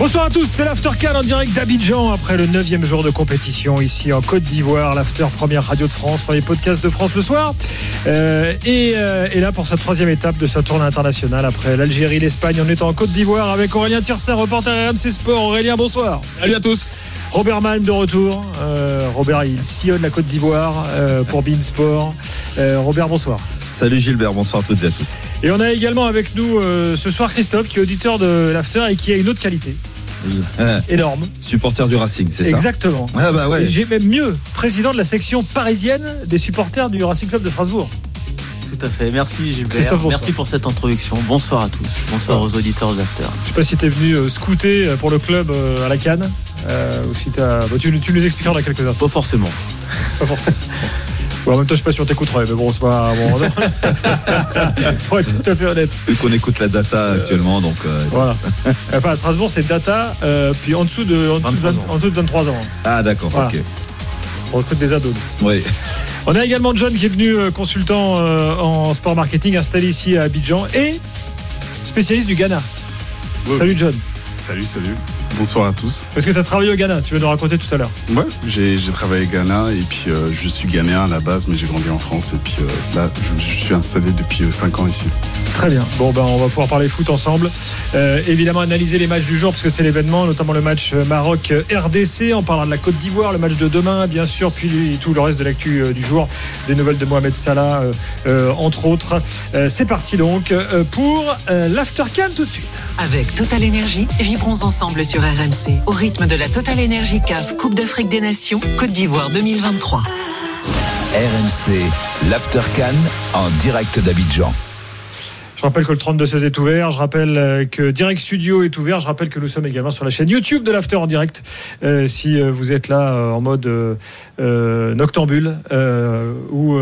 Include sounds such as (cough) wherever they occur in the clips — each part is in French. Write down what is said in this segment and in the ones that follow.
Bonsoir à tous, c'est l'Aftercan en direct d'Abidjan après le 9 jour de compétition ici en Côte d'Ivoire. L'After, première radio de France, premier podcast de France le soir. Euh, et, euh, et, là pour sa troisième étape de sa tournée internationale après l'Algérie, l'Espagne, on est en Côte d'Ivoire avec Aurélien Tirsin, reporter RMC Sport. Aurélien, bonsoir. Salut à tous. Robert Malm de retour. Euh, Robert, il sillonne la Côte d'Ivoire euh, pour Beansport. Euh, Robert, bonsoir. Salut Gilbert, bonsoir à toutes et à tous. Et on a également avec nous euh, ce soir Christophe, qui est auditeur de l'After et qui a une autre qualité. Énorme. Supporter du Racing, c'est ça Exactement. Ah bah ouais. J'ai même mieux, président de la section parisienne des supporters du Racing Club de Strasbourg. Tout à fait. Merci Gilbert. Merci pour cette introduction. Bonsoir à tous. Bonsoir aux auditeurs de l'After. Je sais pas si tu es venu euh, scouter euh, pour le club euh, à la Cannes. Euh, ou si as... Bah, tu, tu, nous expliqueras dans quelques instants. Pas forcément. Pas forcément. (laughs) Bon, en même temps, je suis pas sûr t'écouterais, mais bon, c'est pas. Bon, (laughs) Pour être tout à fait honnête. Vu qu'on écoute la data actuellement, donc. Euh, voilà. Enfin, à Strasbourg, c'est data, euh, puis en dessous de, en dessous de, 20, en dessous de 23 ans. Ah, d'accord, voilà. ok. On recrute des ados. Oui. On a également John qui est venu euh, consultant en sport marketing installé ici à Abidjan et spécialiste du Ghana. Oui. Salut John. Salut, salut. Bonsoir à tous. Parce que tu as travaillé au Ghana, tu veux nous raconter tout à l'heure. Ouais, j'ai travaillé au Ghana et puis euh, je suis ghanéen à la base, mais j'ai grandi en France et puis euh, là, je, je, suis installé depuis 5 ans ici. Très bien. Bon, ben, on va pouvoir parler foot ensemble. Euh, évidemment, analyser les matchs du jour parce que c'est l'événement, notamment le match Maroc-RDC. On parlera de la Côte d'Ivoire, le match de demain, bien sûr, puis tout le reste de l'actu du jour, des nouvelles de Mohamed Salah, entre autres. c'est parti donc pour l'Aftercan tout de suite. Avec Total Énergie, vibrons ensemble sur RMC au rythme de la Total Énergie CAF Coupe d'Afrique des Nations Côte d'Ivoire 2023. RMC, l'Aftercan en direct d'Abidjan. Je rappelle que le 32-16 est ouvert. Je rappelle que Direct Studio est ouvert. Je rappelle que nous sommes également sur la chaîne YouTube de l'After en direct. Euh, si vous êtes là euh, en mode euh, noctambule ou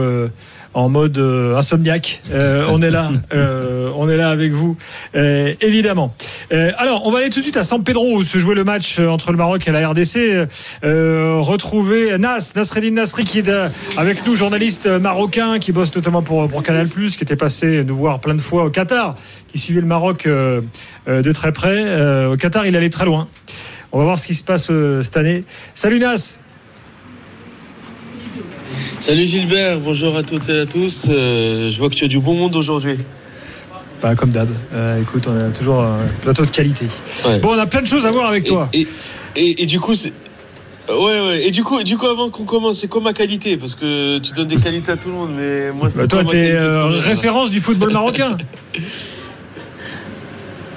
en mode euh, insomniaque. Euh, on est là, (laughs) euh, on est là avec vous, évidemment. alors, on va aller tout de suite à San Pedro où se jouait le match entre le Maroc et la RDC. retrouver Nas, Nasreddin Nasri qui est avec nous, journaliste marocain qui bosse notamment pour, pour Canal+, qui était passé nous voir plein de fois au Qatar, qui suivait le Maroc de très près. au Qatar, il allait très loin. On va voir ce qui se passe cette année. Salut Nas Salut Gilbert, bonjour à toutes et à tous. Euh, je vois que tu as du bon monde aujourd'hui. Bah, comme d'hab. Euh, écoute, on a toujours un plateau de qualité. Ouais. Bon, on a plein de choses à voir avec et, toi. Et, et, et du coup. Ouais, ouais. Et du coup, du coup avant qu'on commence, c'est quoi ma qualité? Parce que tu donnes des qualités à tout le monde, mais moi, c'est. Bah, toi, t'es euh, référence du football marocain. (laughs)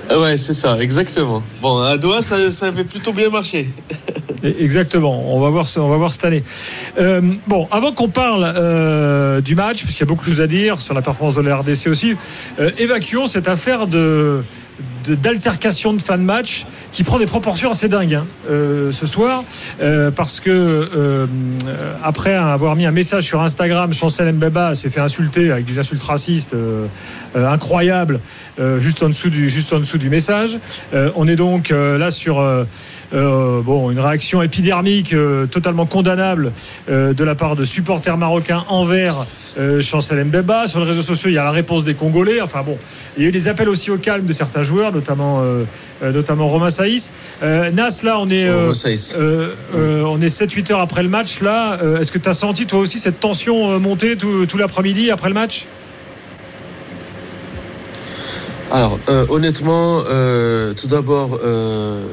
ouais, c'est ça, exactement. Bon, à Doha, ça, ça avait plutôt bien marché. (laughs) Exactement. On va voir, on va voir cette année. Euh, bon, avant qu'on parle euh, du match, parce qu'il y a beaucoup de choses à dire sur la performance de la RDC aussi, euh, évacuons cette affaire de d'altercation de, de fin de match qui prend des proportions assez dingues hein, euh, ce soir euh, parce que euh, après avoir mis un message sur Instagram Chancel Mbeba s'est fait insulter avec des insultes racistes incroyables juste en dessous du juste en dessous du message. On est donc là sur euh, bon, une réaction épidermique euh, totalement condamnable euh, de la part de supporters marocains envers Chancel Mbeba. Sur les réseaux sociaux, il y a la réponse des Congolais. Enfin bon, il y a eu des appels aussi au calme de certains joueurs, notamment, notamment Romain Saïs. Nas, là, on est, on est 7-8 heures après le match. Là, est-ce que tu as senti toi aussi cette tension monter tout, tout l'après-midi après le match? Alors, euh, honnêtement, euh, tout d'abord, euh,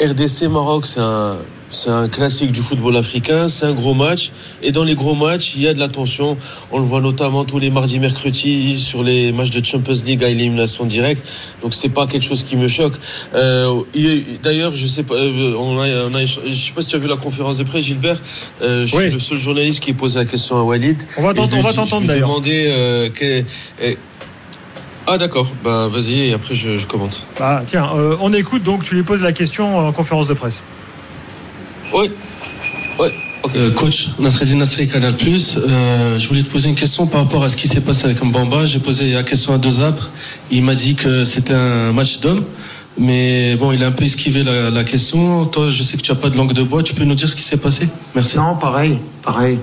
RDC Maroc, c'est un, c'est un classique du football africain, c'est un gros match. Et dans les gros matchs, il y a de la tension. On le voit notamment tous les mardis, mercredis sur les matchs de Champions League à élimination directe. Donc c'est pas quelque chose qui me choque. Euh, D'ailleurs, je sais pas, on a, on a, je sais pas si tu as vu la conférence de presse, Gilbert. Euh, je oui. suis le seul journaliste qui pose la question à Walid. On va t'entendre d'ailleurs. Euh, que, ah d'accord, bah vas-y et après je, je commente. Ah tiens, euh, on écoute donc, tu lui poses la question en conférence de presse. Oui. Euh, coach Nasreddin Nasri, Canal Plus. Euh, je voulais te poser une question par rapport à ce qui s'est passé avec Mbamba. J'ai posé la question à deux arbres. Il m'a dit que c'était un match d'homme. Mais bon, il a un peu esquivé la, question. Toi, je sais que tu n'as pas de langue de bois. Tu peux nous dire ce qui s'est passé? Merci. Non, pareil, pareil.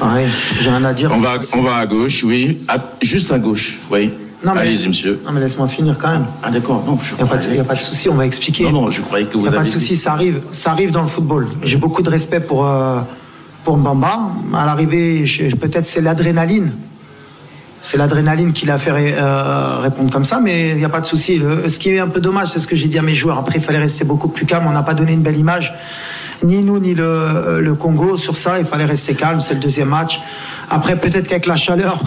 Pareil, j'ai rien à dire. On va, on va à gauche, oui. juste à gauche, oui. Allez-y, monsieur. Non, mais laisse-moi finir quand même. Ah, d'accord. Non, il n'y a, pas de souci, on va expliquer. Non, non, je croyais que vous Il n'y a pas de souci, ça arrive, ça arrive dans le football. J'ai beaucoup de respect pour, euh, pour Mbamba. À l'arrivée, peut-être c'est l'adrénaline. C'est l'adrénaline qui l'a fait euh, répondre comme ça, mais il n'y a pas de souci. Ce qui est un peu dommage, c'est ce que j'ai dit à mes joueurs. Après, il fallait rester beaucoup plus calme. On n'a pas donné une belle image, ni nous, ni le, le Congo sur ça. Il fallait rester calme. C'est le deuxième match. Après, peut-être qu'avec la chaleur,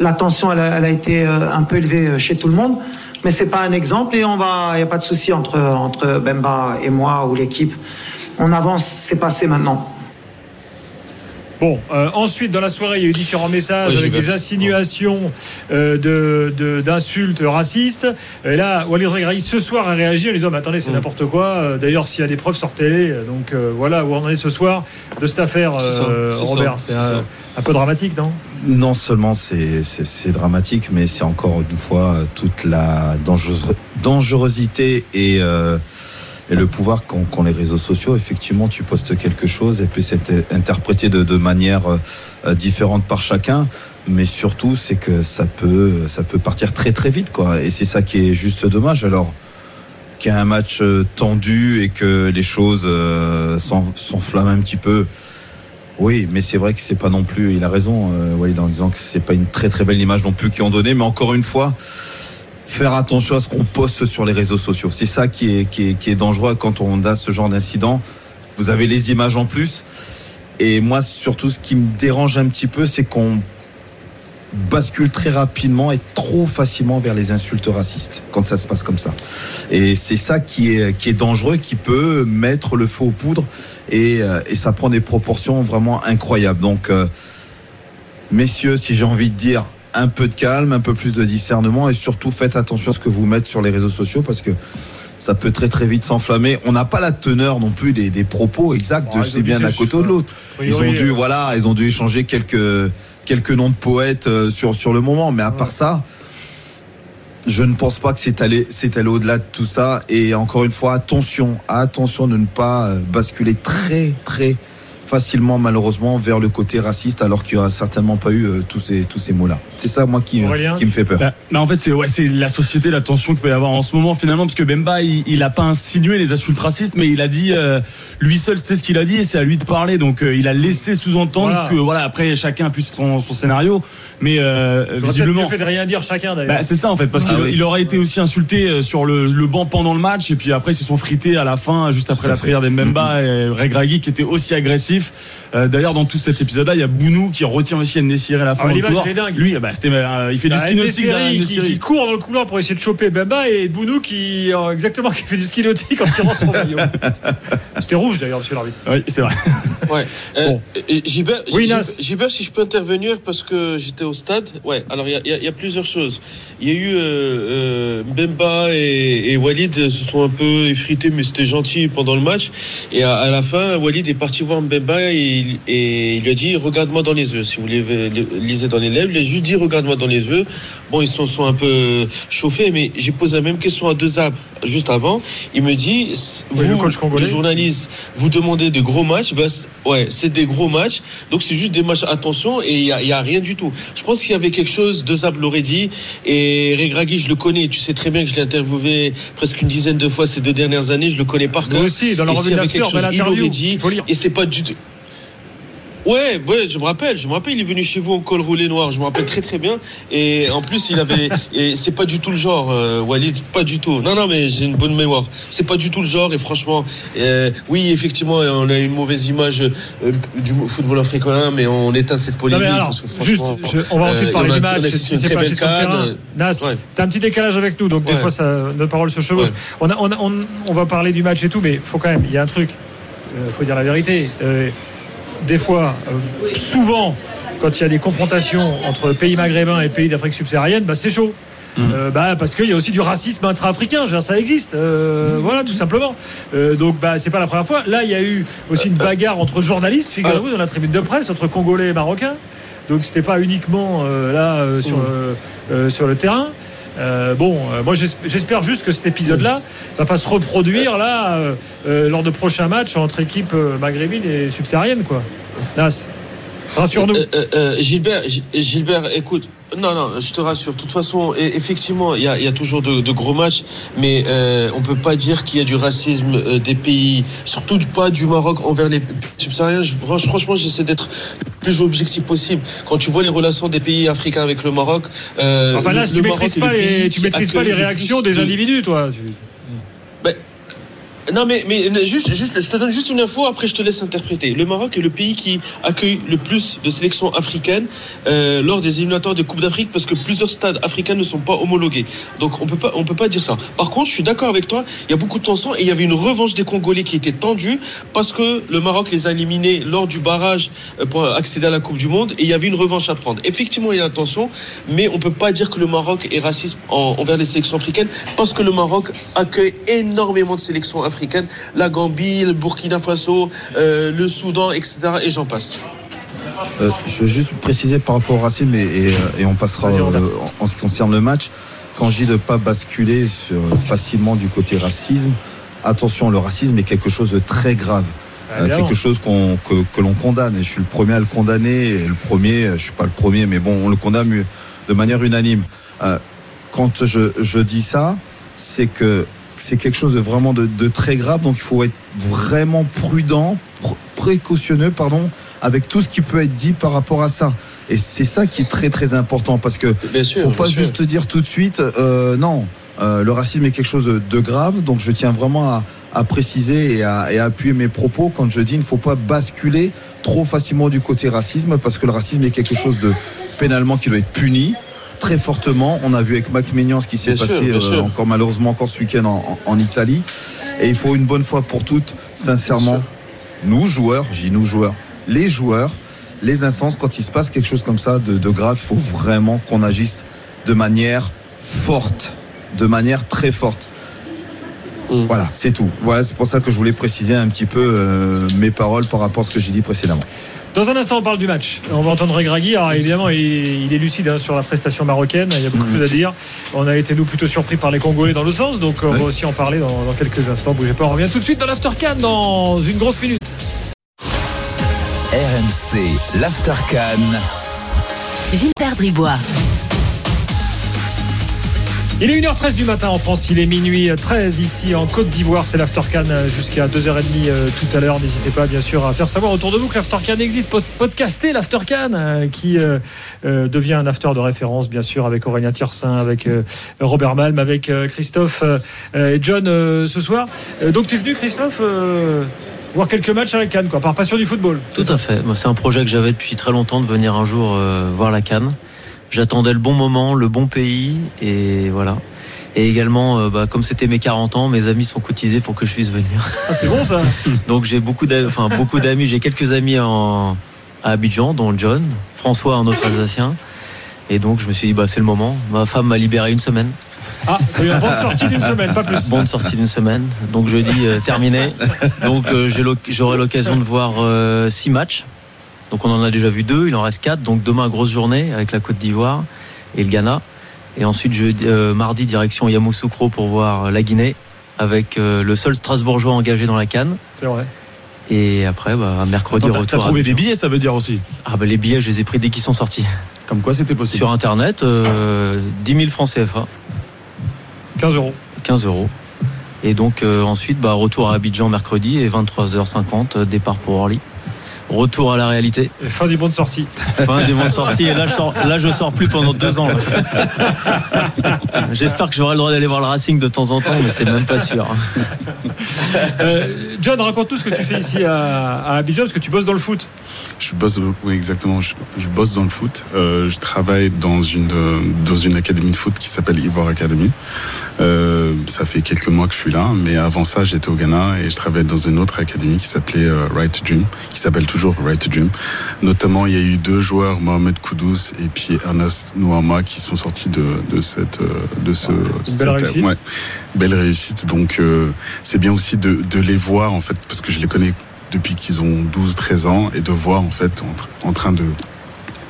la tension, elle a, été euh, un peu élevée euh, chez tout le monde. Mais c'est pas un exemple et on va, il n'y a pas de souci entre, entre Bemba et moi ou l'équipe. On avance, c'est passé maintenant. Bon, euh, ensuite, dans la soirée, il y a eu différents messages avec des insinuations d'insultes racistes. Et là, Walid Regrahi, ce soir, a réagi en disant Mais attendez, c'est mm. n'importe quoi. D'ailleurs, s'il y a des preuves, sortez-les. Donc voilà où on en est ce soir de cette affaire, Robert. C'est un peu dramatique, non? Non seulement c'est dramatique, mais c'est encore une fois toute la dangerosité et, euh, et le pouvoir qu'ont les réseaux sociaux. Effectivement, tu postes quelque chose et puis c'est interprété de, manière euh, différente par chacun. Mais surtout, c'est que ça peut, ça peut partir très très vite, quoi. Et c'est ça qui est juste dommage. Alors, qu'il y a un match euh, tendu et que les choses s'enflamment un petit peu oui, mais c'est vrai que c'est pas non plus. Il a raison, euh, en disant que c'est pas une très très belle image non plus qu'ils ont donné. Mais encore une fois, faire attention à ce qu'on poste sur les réseaux sociaux. C'est ça qui est, qui est, qui est dangereux quand on a ce genre d'incident. Vous avez les images en plus. Et moi, surtout, ce qui me dérange un petit peu, c'est qu'on bascule très rapidement et trop facilement vers les insultes racistes quand ça se passe comme ça. Et c'est ça qui est, qui est dangereux, qui peut mettre le feu aux poudres et, euh, et ça prend des proportions vraiment incroyables. Donc, euh, messieurs, si j'ai envie de dire, un peu de calme, un peu plus de discernement et surtout faites attention à ce que vous mettez sur les réseaux sociaux parce que ça peut très très vite s'enflammer. On n'a pas la teneur non plus des, des propos exacts de c'est bien d'un côté ou de l'autre. Ils ont dû voilà, ils ont dû échanger quelques quelques noms de poètes euh, sur, sur le moment. Mais à part ça, je ne pense pas que c'est allé, c'est allé au-delà de tout ça. Et encore une fois, attention, attention de ne pas euh, basculer très, très facilement malheureusement vers le côté raciste alors qu'il n'y aura certainement pas eu euh, tous ces tous ces mots là c'est ça moi qui, euh, qui me fait peur. Bah, bah, en fait c'est ouais, c'est la société la tension qu'il peut y avoir en ce moment finalement parce que Bemba il, il a pas insinué les insultes racistes mais il a dit euh, lui seul sait ce qu'il a dit et c'est à lui de parler. Donc il a laissé sous-entendre que voilà après chacun puisse son, son scénario. Mais visiblement. fait de rien dire chacun d'ailleurs. Bah, c'est ça en fait parce ah qu'il aurait été aussi insulté sur le, le, banc pendant le match. Et puis après ils se sont frités à la fin juste après la prière des Bemba et Regragui qui était aussi agressif euh, d'ailleurs, dans tout cet épisode-là, il y a Bounou qui retient aussi Nessiri à la fin. Ah, l'image, est dingue. Lui, bah, euh, il fait du ski nautique. Qui, qui, court dans le couloir pour essayer de choper Bemba et Bounou qui, euh, exactement, (laughs) qui fait du ski nautique en tirant son maillot. (laughs) C'était rouge d'ailleurs, monsieur l'arbitre. Oui, c'est vrai. Ouais. (laughs) bon. Gilbert, oui, Gilbert, si je peux intervenir parce que j'étais au stade. Ouais, alors il y, y, a plusieurs choses. Il y a eu Bemba et, et, Walid se sont un peu effrités, mais c'était gentil pendant le match. Et à, à la fin, Walid est parti voir Mbemba et, il lui a dit regarde-moi dans les yeux. Si vous lisez dans les lèvres, il a juste dit regarde-moi dans les yeux. Bon, ils sont, sont un peu chauffés, mais j'ai posé la même question à deux arbres juste avant. Il me dit vous, le, le journaliste, vous demandez de gros matchs. Ben, ouais, c'est des gros matchs. Donc c'est juste des matchs. Attention, et il n'y a, rien du tout. Je pense qu'il y avait quelque chose. Deux arbres l'auraient dit. Et Regragui, je le connais. Tu sais très bien que je l'ai interviewé presque une dizaine de fois ces deux dernières années. Je le connais par cœur. Moi aussi, dans la revue de il l'aurait dit. Et c'est pas du tout. Ouais, ouais, je me rappelle, je me rappelle, il est venu chez vous en col roulé noir, je me rappelle très très bien. Et en plus, il avait, (laughs) et c'est pas du tout le genre, euh, Walid, pas du tout. Non, non, mais j'ai une bonne mémoire. C'est pas du tout le genre, et franchement, euh, oui, effectivement, on a une mauvaise image euh, du football africain, mais on éteint cette polémique. Non, alors, juste, on va ensuite parler du match, ce qui s'est passé sur le terrain. Nas, t'as un petit décalage avec nous, donc des fois, ça, notre parole se chevauche. On, a, on, on, on, va parler du match et tout, mais faut quand même, il y a un truc, il faut dire la vérité des fois, euh, souvent, quand il y a des confrontations entre pays maghrébins et pays d'Afrique subsaharienne, bah, c'est chaud. Mm. Euh, bah, parce qu'il y a aussi du racisme intra-africain, ça existe, euh, voilà tout simplement. Euh, donc bah, c'est pas la première fois. Là, il y a eu aussi une bagarre entre journalistes, figurez-vous, dans la tribune de presse, entre Congolais et Marocains. Donc c'était pas uniquement là sur, mm. sur le terrain. Bon, moi j'espère juste que cet épisode-là va pas se reproduire là lors de prochains matchs entre équipes maghrébines et subsahariennes, quoi. Nas, rassure-nous. Gilbert, Gilbert, écoute, non, non, je te rassure. De toute façon, effectivement, il y a, toujours de, gros matchs, mais euh, on peut pas dire qu'il y a du racisme euh, des pays, surtout pas du Maroc envers les subsahariens. franchement, j'essaie d'être le plus objectif possible. Quand tu vois les relations des pays africains avec le Maroc. Euh, enfin là, tu ne maîtrises, pas les, tu maîtrises pas les réactions des individus, toi. Non, mais, mais juste, juste, je te donne juste une info, après je te laisse interpréter. Le Maroc est le pays qui accueille le plus de sélections africaines euh, lors des éliminatoires de Coupe d'Afrique parce que plusieurs stades africains ne sont pas homologués. Donc on peut pas, on peut pas dire ça. Par contre, je suis d'accord avec toi, il y a beaucoup de tensions et il y avait une revanche des Congolais qui était tendue parce que le Maroc les a éliminés lors du barrage euh, pour accéder à la Coupe du Monde et il y avait une revanche à prendre. Effectivement, il y a la tension, mais on peut pas dire que le Maroc est raciste envers les sélections africaines parce que le Maroc accueille énormément de sélections africaines la Gambie, le Burkina Faso, euh, le Soudan, etc. Et j'en passe. Euh, je veux juste préciser par rapport au racisme et, euh, on passera en, ce qui concerne le match. Quand je dis de ne pas basculer facilement du côté racisme, attention, le racisme est quelque chose de très grave. Ah, quelque chose que, l'on condamne. Et je suis le premier à le condamner. Et le premier, je suis pas le premier, mais bon, on le condamne de manière unanime. quand je, je dis ça, c'est que c'est quelque chose de vraiment de, très grave. Donc il faut être vraiment prudent, précautionneux, pardon, avec tout ce qui peut être dit par rapport à ça. Et c'est ça qui est très très important parce que ne faut pas juste dire tout de suite euh, non. Euh, le racisme est quelque chose de, grave, donc je tiens vraiment à, préciser et à, et à, appuyer mes propos quand je dis il ne faut pas basculer trop facilement du côté racisme parce que le racisme est quelque chose de pénalement qui doit être puni très fortement. On a vu avec Mac Maignan ce qui s'est passé euh, encore malheureusement encore ce week-end en, Italie. Et il faut une bonne fois pour toutes, sincèrement, nous joueurs, j'ai nous joueurs, les joueurs, les instances, quand il se passe quelque chose comme ça de, grave, il faut vraiment qu'on agisse de manière forte, de manière très forte. Mm. Voilà, c'est tout. Voilà, c'est pour ça que je voulais préciser un petit peu euh, mes paroles par rapport à ce que j'ai dit précédemment. Dans un instant, on parle du match. On va entendre Regragui. Alors, évidemment, il, est lucide hein, sur la prestation marocaine. Il y a beaucoup de mhm. choses à dire. On a été, nous, plutôt surpris par les Congolais dans le sens. Donc, on va aussi en parler dans, quelques instants. Bougez pas. On revient tout de suite dans l'Aftercan dans une grosse minute. RMC, l'Aftercan. Gilbert Bribois. Il est 1h13 du matin en France, il est minuit 13 ici en Côte d'Ivoire. C'est l'Aftercan jusqu'à 2h30 euh, tout à l'heure. N'hésitez pas bien sûr à faire savoir autour de vous que l'Aftercan existe. Podcaster l'Aftercan euh, qui euh, devient un after de référence bien sûr avec Aurélien Tiersin, avec Robert Malm, avec Christophe et John ce soir. donc tu es venu Christophe voir quelques matchs à la Cannes, quoi, par passion du football. Tout à fait. C'est un projet que j'avais depuis très longtemps de venir un jour voir la Cannes j'attendais le bon moment, le bon pays, et voilà. Et également, euh, bah, comme c'était mes 40 ans, mes amis sont cotisés pour que je puisse venir. Ah, c'est bon ça. (laughs) Donc j'ai beaucoup d'amis, enfin beaucoup d'amis. J'ai quelques amis en, à Abidjan, dont John, François, un autre Alsacien. Et donc je me suis dit, bah c'est le moment. Ma femme m'a libéré une semaine. Ah, une bonne sortie d'une semaine, pas plus. Bonne sortie d'une semaine. Donc jeudi euh, terminé. Donc euh, j'aurai l'occasion de voir six matchs. Donc on en a déjà vu deux, il en reste quatre. Donc demain, grosse journée avec la Côte d'Ivoire et le Ghana. Et ensuite, euh, mardi, direction Yamoussoukro pour voir la Guinée avec euh, le seul Strasbourgeois engagé dans la Cannes. C'est vrai. Et après, bah, mercredi, retour. T'as trouvé des billets, ça veut dire aussi Ah, bah, les billets, je les ai pris dès qu'ils sont sortis. Comme quoi, c'était possible Sur Internet, 10 euh, 000 francs CFA. 15 euros. 15 euros. Et donc, ensuite, bah, retour à Abidjan mercredi et 23h50, départ pour Orly retour à la réalité. fin du bon de sortie. Fin du bon de sortie. Et là, je sors, là, je sors plus pendant deux ans. J'espère que j'aurai le droit d'aller voir le Racing de temps en temps, mais c'est même pas sûr. Euh, John, raconte-nous ce que tu fais ici à, Abidjan, parce que tu bosses dans le foot. Je bosse, oui, exactement. Je, bosse dans le foot. Euh, je travaille dans une, dans une académie de foot qui s'appelle Ivoire Academy. Euh, ça fait quelques mois que je suis là, mais avant ça, j'étais au Ghana et je travaillais dans une autre académie qui s'appelait Right to Dream, qui s'appelle toujours toujours Right to Dream. Notamment, il y a eu deux joueurs, Mohamed Koudous et puis Ernest Nouama, qui sont sortis de, de cette, de ce, belle réussite. Ouais, belle réussite. Donc, c'est bien aussi de, de les voir, en fait, parce que je les connais depuis qu'ils ont 12-13 ans et de voir en fait en, train de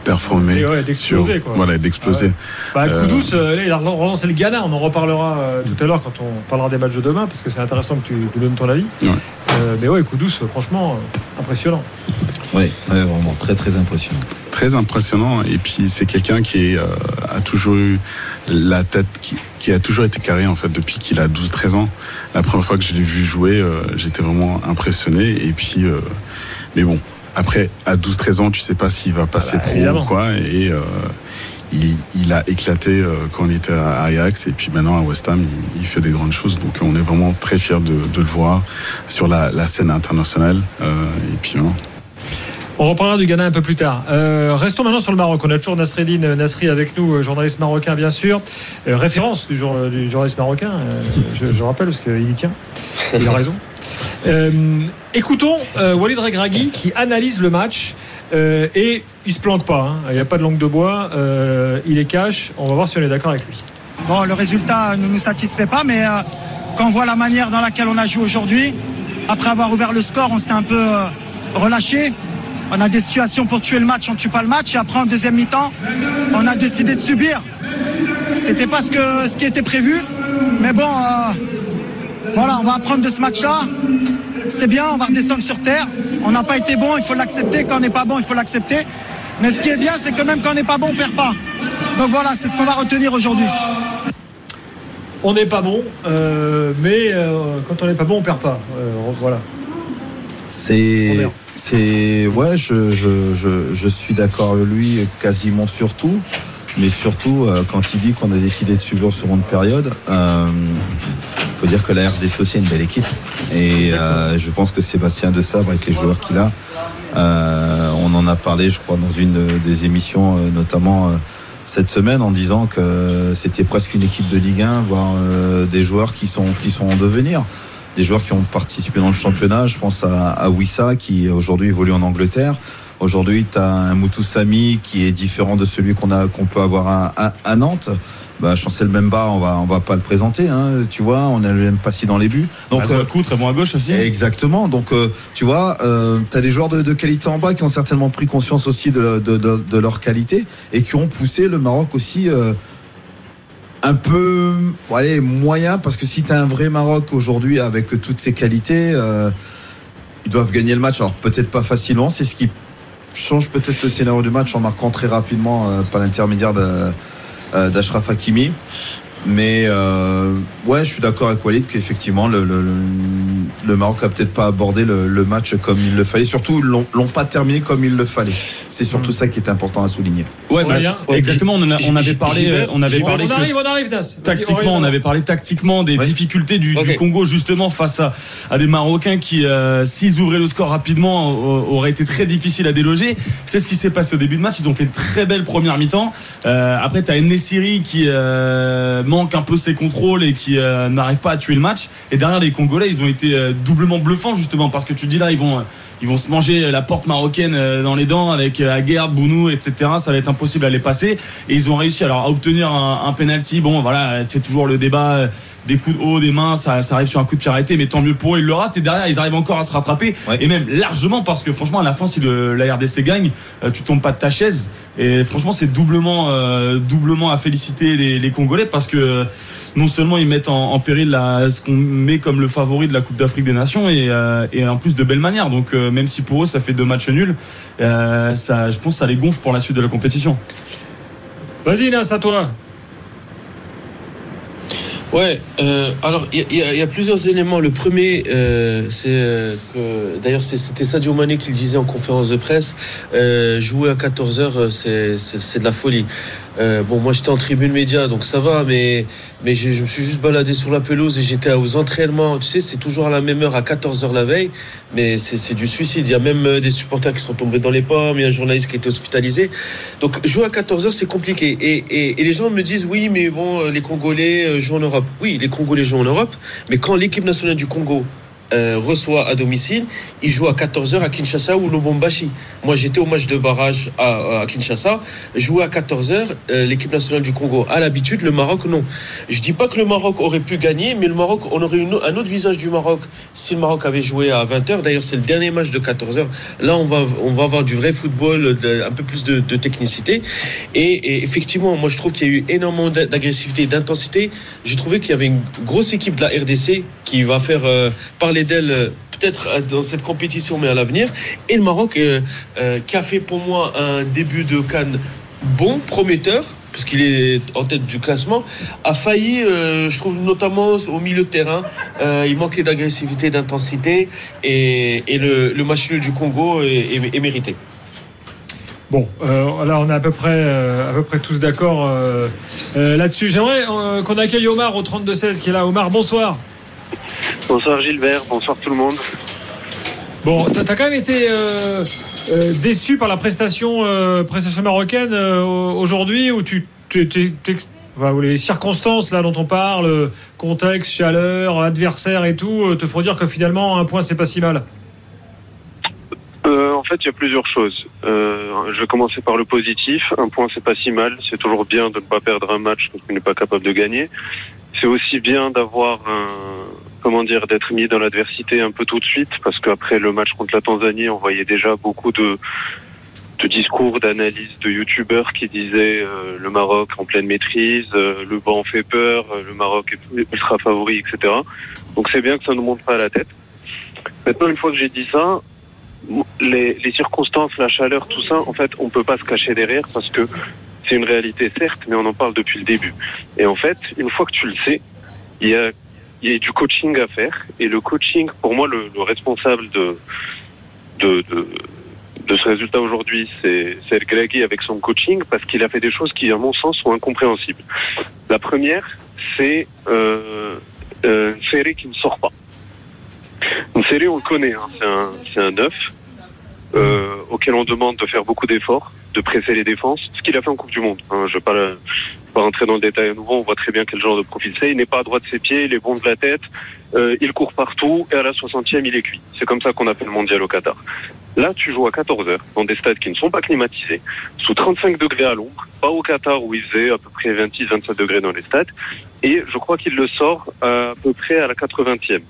performer d'exploser voilà d'exploser. Ah ouais. bah, euh, il a relancé le Ghana on en reparlera euh, tout à l'heure quand on parlera des matchs de demain parce que c'est intéressant que tu, tu, donnes ton avis. Euh, mais ouais Koudous franchement impressionnant. Oui vraiment très très impressionnant. Très impressionnant et puis c'est quelqu'un qui a toujours eu la tête qui, qui, a toujours été carré en fait depuis qu'il a 12-13 ans. La première fois que je l'ai vu jouer j'étais vraiment impressionné et puis mais bon après, à 12-13 ans, tu sais pas s'il va passer ah bah, pro ou quoi. Et euh, il, a éclaté euh, quand il était à Ajax. Et puis maintenant, à West Ham, il, fait des grandes choses. Donc on est vraiment très fiers de, le voir sur la, scène internationale. Euh, et puis On reparlera du Ghana un peu plus tard. restons maintenant sur le Maroc. On a toujours Nasreddin Nasri avec nous, journaliste marocain bien sûr. référence du, du, journaliste marocain, je, je, rappelle, parce qu'il y tient. Il a raison. (laughs) Euh, écoutons euh, Walid Regragui qui analyse le match euh, et il se planque pas. Hein. Il n'y a pas de langue de bois. il est cash. On va voir si on est d'accord avec lui. Bon, le résultat ne nous satisfait pas, mais quand on voit la manière dans laquelle on a joué aujourd'hui, après avoir ouvert le score, on s'est un peu relâché. On a des situations pour tuer le match, on ne tue pas le match. Et après, en deuxième mi-temps, on a décidé de subir. C'était pas ce, que, ce qui était prévu. Mais bon, voilà, on va apprendre de ce match-là. C'est bien, on va redescendre sur terre. On n'a pas été bon, il faut l'accepter. Quand on n'est pas bon, il faut l'accepter. Mais ce qui est bien, c'est que même quand on n'est pas bon, on perd pas. Donc voilà, c'est ce qu'on va retenir aujourd'hui. On n'est pas bon, euh, mais euh, quand on n'est pas bon, on perd pas. Euh, voilà. C'est, c'est, ouais, je, je, je suis d'accord avec lui quasiment sur tout mais surtout quand il dit qu'on a décidé de subir sur une période, faut dire que la RDC aussi est une belle équipe. Et euh, je pense que Sébastien De Sabre, avec les joueurs qu'il a, euh, on en a parlé, je crois, dans une des émissions, euh, notamment cette semaine, en disant que c'était presque une équipe de Ligue 1, voire des joueurs qui sont, qui sont en devenir. Des joueurs qui ont participé dans le championnat. Je pense à, à Wissa, qui aujourd'hui évolue en Angleterre. Aujourd'hui, tu as un Moutoussami qui est différent de celui qu'on a qu'on peut avoir à, à Nantes bah, Chancel Memba, on va, on va pas le présenter, hein, tu vois, on n'a même pas si dans les buts. Donc, euh, coup, très bon à gauche aussi. Exactement. Donc, euh, tu vois, euh, tu as des joueurs de, qualité en bas qui ont certainement pris conscience aussi de, de, leur qualité et qui ont poussé le Maroc aussi. Euh, un peu allez, moyen parce que si tu un vrai Maroc aujourd'hui avec toutes ses qualités ils doivent gagner le match alors peut-être pas facilement c'est ce qui change peut-être le scénario du match en marquant très rapidement par l'intermédiaire euh, d'Ashraf Hakimi. Mais euh, ouais, je suis d'accord avec Walid qu'effectivement le, le, le, Maroc a peut-être pas abordé le, le, match comme il le fallait. Surtout, l'ont pas terminé comme il le fallait. C'est surtout mm. ça qui est important à souligner. Ouais, bah, exactement. On, on, avait parlé, on avait parlé. On arrive, on arrive, Tactiquement, on avait parlé tactiquement des difficultés du, du, Congo justement face à, à des Marocains qui, euh, s'ils ouvraient le score rapidement, auraient été très difficiles à déloger. C'est ce qui s'est passé au début de match. Ils ont fait une très belle première mi-temps. Euh, après, t'as Nessiri qui euh, manque un peu ses contrôles et qui euh, n'arrive pas à tuer le match. Et derrière les Congolais, ils ont été euh, doublement bluffants justement parce que tu dis là, ils vont, vont se manger la porte marocaine euh, dans les dents avec Aguerd, Bounou, etc. Ça va être impossible à les passer. Et ils ont réussi alors à obtenir un, un penalty. Bon, voilà, c'est toujours le débat des coups de haut, des mains, ça, ça arrive sur un coup de pied arrêté, mais tant mieux pour eux, ils le ratent et derrière ils arrivent encore à se rattraper et même largement parce que franchement à la fin si le, la RDC gagne, euh, tu tombes pas de ta chaise et franchement c'est doublement euh, doublement à féliciter les, les, Congolais parce que non seulement ils mettent en, en péril la, ce qu'on met comme le favori de la Coupe d'Afrique des Nations et, euh, et, en plus de belle manière donc même si pour eux ça fait deux matchs nuls, ça je pense ça les gonfle pour la suite de la compétition. Vas-y Nas à toi. Ouais, euh, alors il y, a plusieurs éléments. Le premier, euh, c'est euh, que d'ailleurs c'était Sadio Mané qui le disait en conférence de presse. Jouer à 14 h c'est de la folie. Euh, bon, moi j'étais en tribune média, donc ça va, mais, mais je, me suis juste baladé sur la pelouse et j'étais aux entraînements. Tu sais, c'est toujours à la même heure, à 14h la veille, mais c'est du suicide. Il y a même euh, des supporters qui sont tombés dans les pommes, il y a un journaliste qui a été hospitalisé. Donc jouer à 14h, c'est compliqué. Et, les gens me disent, oui, mais bon, euh, les Congolais jouent en Europe. Oui, les Congolais jouent en Europe, mais quand l'équipe nationale du Congo euh, reçoit à domicile, il joue à 14h à Kinshasa ou Lubumbashi. Moi, j'étais au match de barrage à, Kinshasa, jouer à 14h, euh, l'équipe nationale du Congo a l'habitude, le Maroc non. Je dis pas que le Maroc aurait pu gagner, mais le Maroc, on aurait eu un autre visage du Maroc si le Maroc avait joué à 20h. D'ailleurs, c'est le dernier match de 14h. Là, on va, on va avoir du vrai football, un peu plus de, technicité. Et, effectivement, moi, je trouve qu'il y a eu énormément d'agressivité, d'intensité. J'ai trouvé qu'il y avait une grosse équipe de la RDC qui va faire euh, parler d'elle euh, peut-être euh, dans cette compétition, mais à l'avenir. Et le Maroc, qui a fait pour moi un début de Cannes bon, prometteur, puisqu'il est en tête du classement, a failli, je trouve, notamment au milieu de terrain. il manquait d'agressivité, d'intensité, et, le, match du Congo est, mérité. Bon, là on est à peu près, à peu près tous d'accord là-dessus. J'aimerais qu'on accueille Omar au 32-16 qui est là. Omar, bonsoir. (laughs) Bonsoir Gilbert, bonsoir tout le monde. Bon, t'as as quand même été euh, euh, déçu par la prestation, euh, prestation marocaine aujourd'hui où tu, les circonstances là dont on parle, contexte, chaleur, adversaire et tout, te font dire que finalement un point c'est pas si mal? en fait, il y a plusieurs choses. je vais commencer par le positif. Un point, c'est pas si mal. C'est toujours bien de ne pas perdre un match quand on n'est pas capable de gagner. C'est aussi bien d'avoir un, comment dire, d'être mis dans l'adversité un peu tout de suite, parce qu'après le match contre la Tanzanie, on voyait déjà beaucoup de, de discours, d'analyses de youtubeurs qui disaient euh, le Maroc en pleine maîtrise, euh, le banc fait peur, euh, le Maroc est ultra favori, etc. Donc c'est bien que ça ne monte pas à la tête. Maintenant, une fois que j'ai dit ça, les, les, circonstances, la chaleur, tout ça, en fait, on peut pas se cacher derrière parce que c'est une réalité, certes, mais on en parle depuis le début. Et en fait, une fois que tu le sais, il y a il y a du coaching à faire. Et le coaching, pour moi, le, responsable de, ce résultat aujourd'hui, c'est El avec son coaching, parce qu'il a fait des choses qui, à mon sens, sont incompréhensibles. La première, c'est euh, euh, une série qui ne sort pas. Une série, on le connaît, hein. c'est un, un neuf euh, auquel on demande de faire beaucoup d'efforts, de presser les défenses, ce qu'il a fait en Coupe du Monde. Hein. Je ne vais pas, rentrer dans le détail à nouveau, on voit très bien quel genre de profil c'est. Il n'est pas à droite de ses pieds, il est bon de la tête, euh, il court partout et à la 60e, il est cuit. C'est comme ça qu'on appelle le mondial au Qatar. Là, tu joues à 14 heures dans des stades qui ne sont pas climatisés, sous 35 degrés à l'ombre, pas au Qatar où il faisait à peu près 26-27 degrés dans les stades, et je crois qu'il le sort à, peu près à la 80e.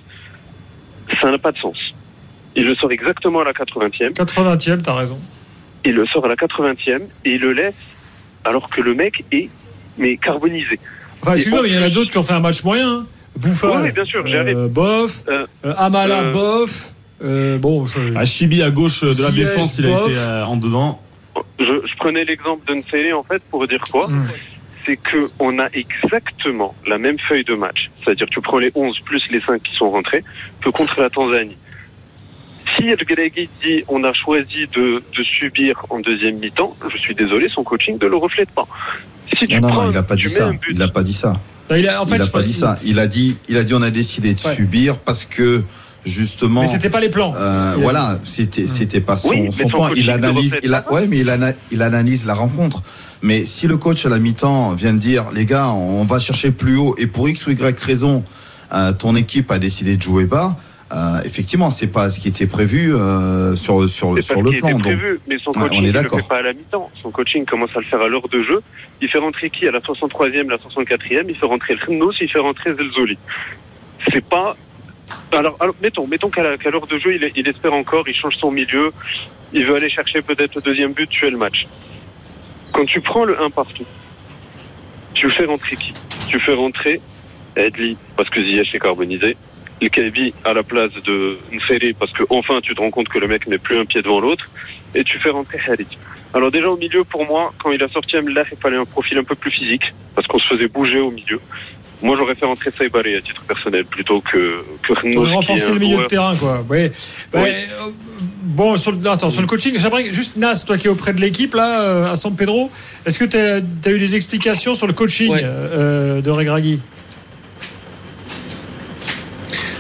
Ça n'a pas de sens. Il le sort exactement à la 80e. 80e, t'as raison. Il le sort à la 80e et il le laisse alors que le mec est mais carbonisé. Enfin, excuse-moi, mais il y en a d'autres qui ont fait un match moyen. Hein. Bouffa, oui, bien sûr, euh, bof, euh, euh, Amala, bof. bon, Chibi à gauche de la défense, il a été en dedans. Je, prenais l'exemple de Nsele en fait pour dire quoi hmm. C'est que on a exactement la même feuille de match. C'est-à-dire tu prends les 11 plus les 5 qui sont rentrés que contre la Tanzanie si El Gregui dit on a choisi de, de, subir en deuxième mi-temps, je suis désolé, son coaching ne le reflète pas. Si non, non, il n'a pas dit ça. Il n'a pas dit ça. il a, en fait, pas dit ça. Il a dit, il a dit, on a décidé de subir parce que justement. Mais c'était pas les plans. Euh, voilà, c'était, c'était pas son, son point. Il analyse, il a, ouais, mais il, il analyse la rencontre. Mais si le coach à la mi-temps vient de dire, les gars, on va chercher plus haut et pour X ou Y raison, euh, ton équipe a décidé de jouer bas. Euh, effectivement, c'est pas ce qui était prévu euh, sur sur sur le plan. Prévu, mais son coaching on est ne le fait pas à la mi-temps. Son coaching commence à le faire à l'heure de jeu. Il fait rentrer qui? À la 63e, la 64e Il fait rentrer Rnos, il fait rentrer Zelzoli. C'est pas. Alors, alors mettons, mettons qu'à l'heure de jeu, il, il, espère encore, il change son milieu, il veut aller chercher peut-être le deuxième but, tuer le match. Quand tu prends le 1 partout, tu fais rentrer qui? Tu fais rentrer Edli, parce que Ziyech est carbonisé le KB à la place de Nferi parce que enfin tu te rends compte que le mec met plus un pied devant l'autre et tu fais rentrer Harit. Alors déjà au milieu pour moi quand il a sorti Amlah il fallait un profil un peu plus physique parce qu'on se faisait bouger au milieu. Moi j'aurais fait rentrer Saïbaré à titre personnel plutôt que que renforcer le milieu de terrain quoi. Oui. Euh, bon sur le, attends, sur le coaching j'aimerais juste Nas toi qui es auprès de l'équipe là euh, à San Pedro est-ce que tu as, eu des explications sur le coaching euh, de Regragui?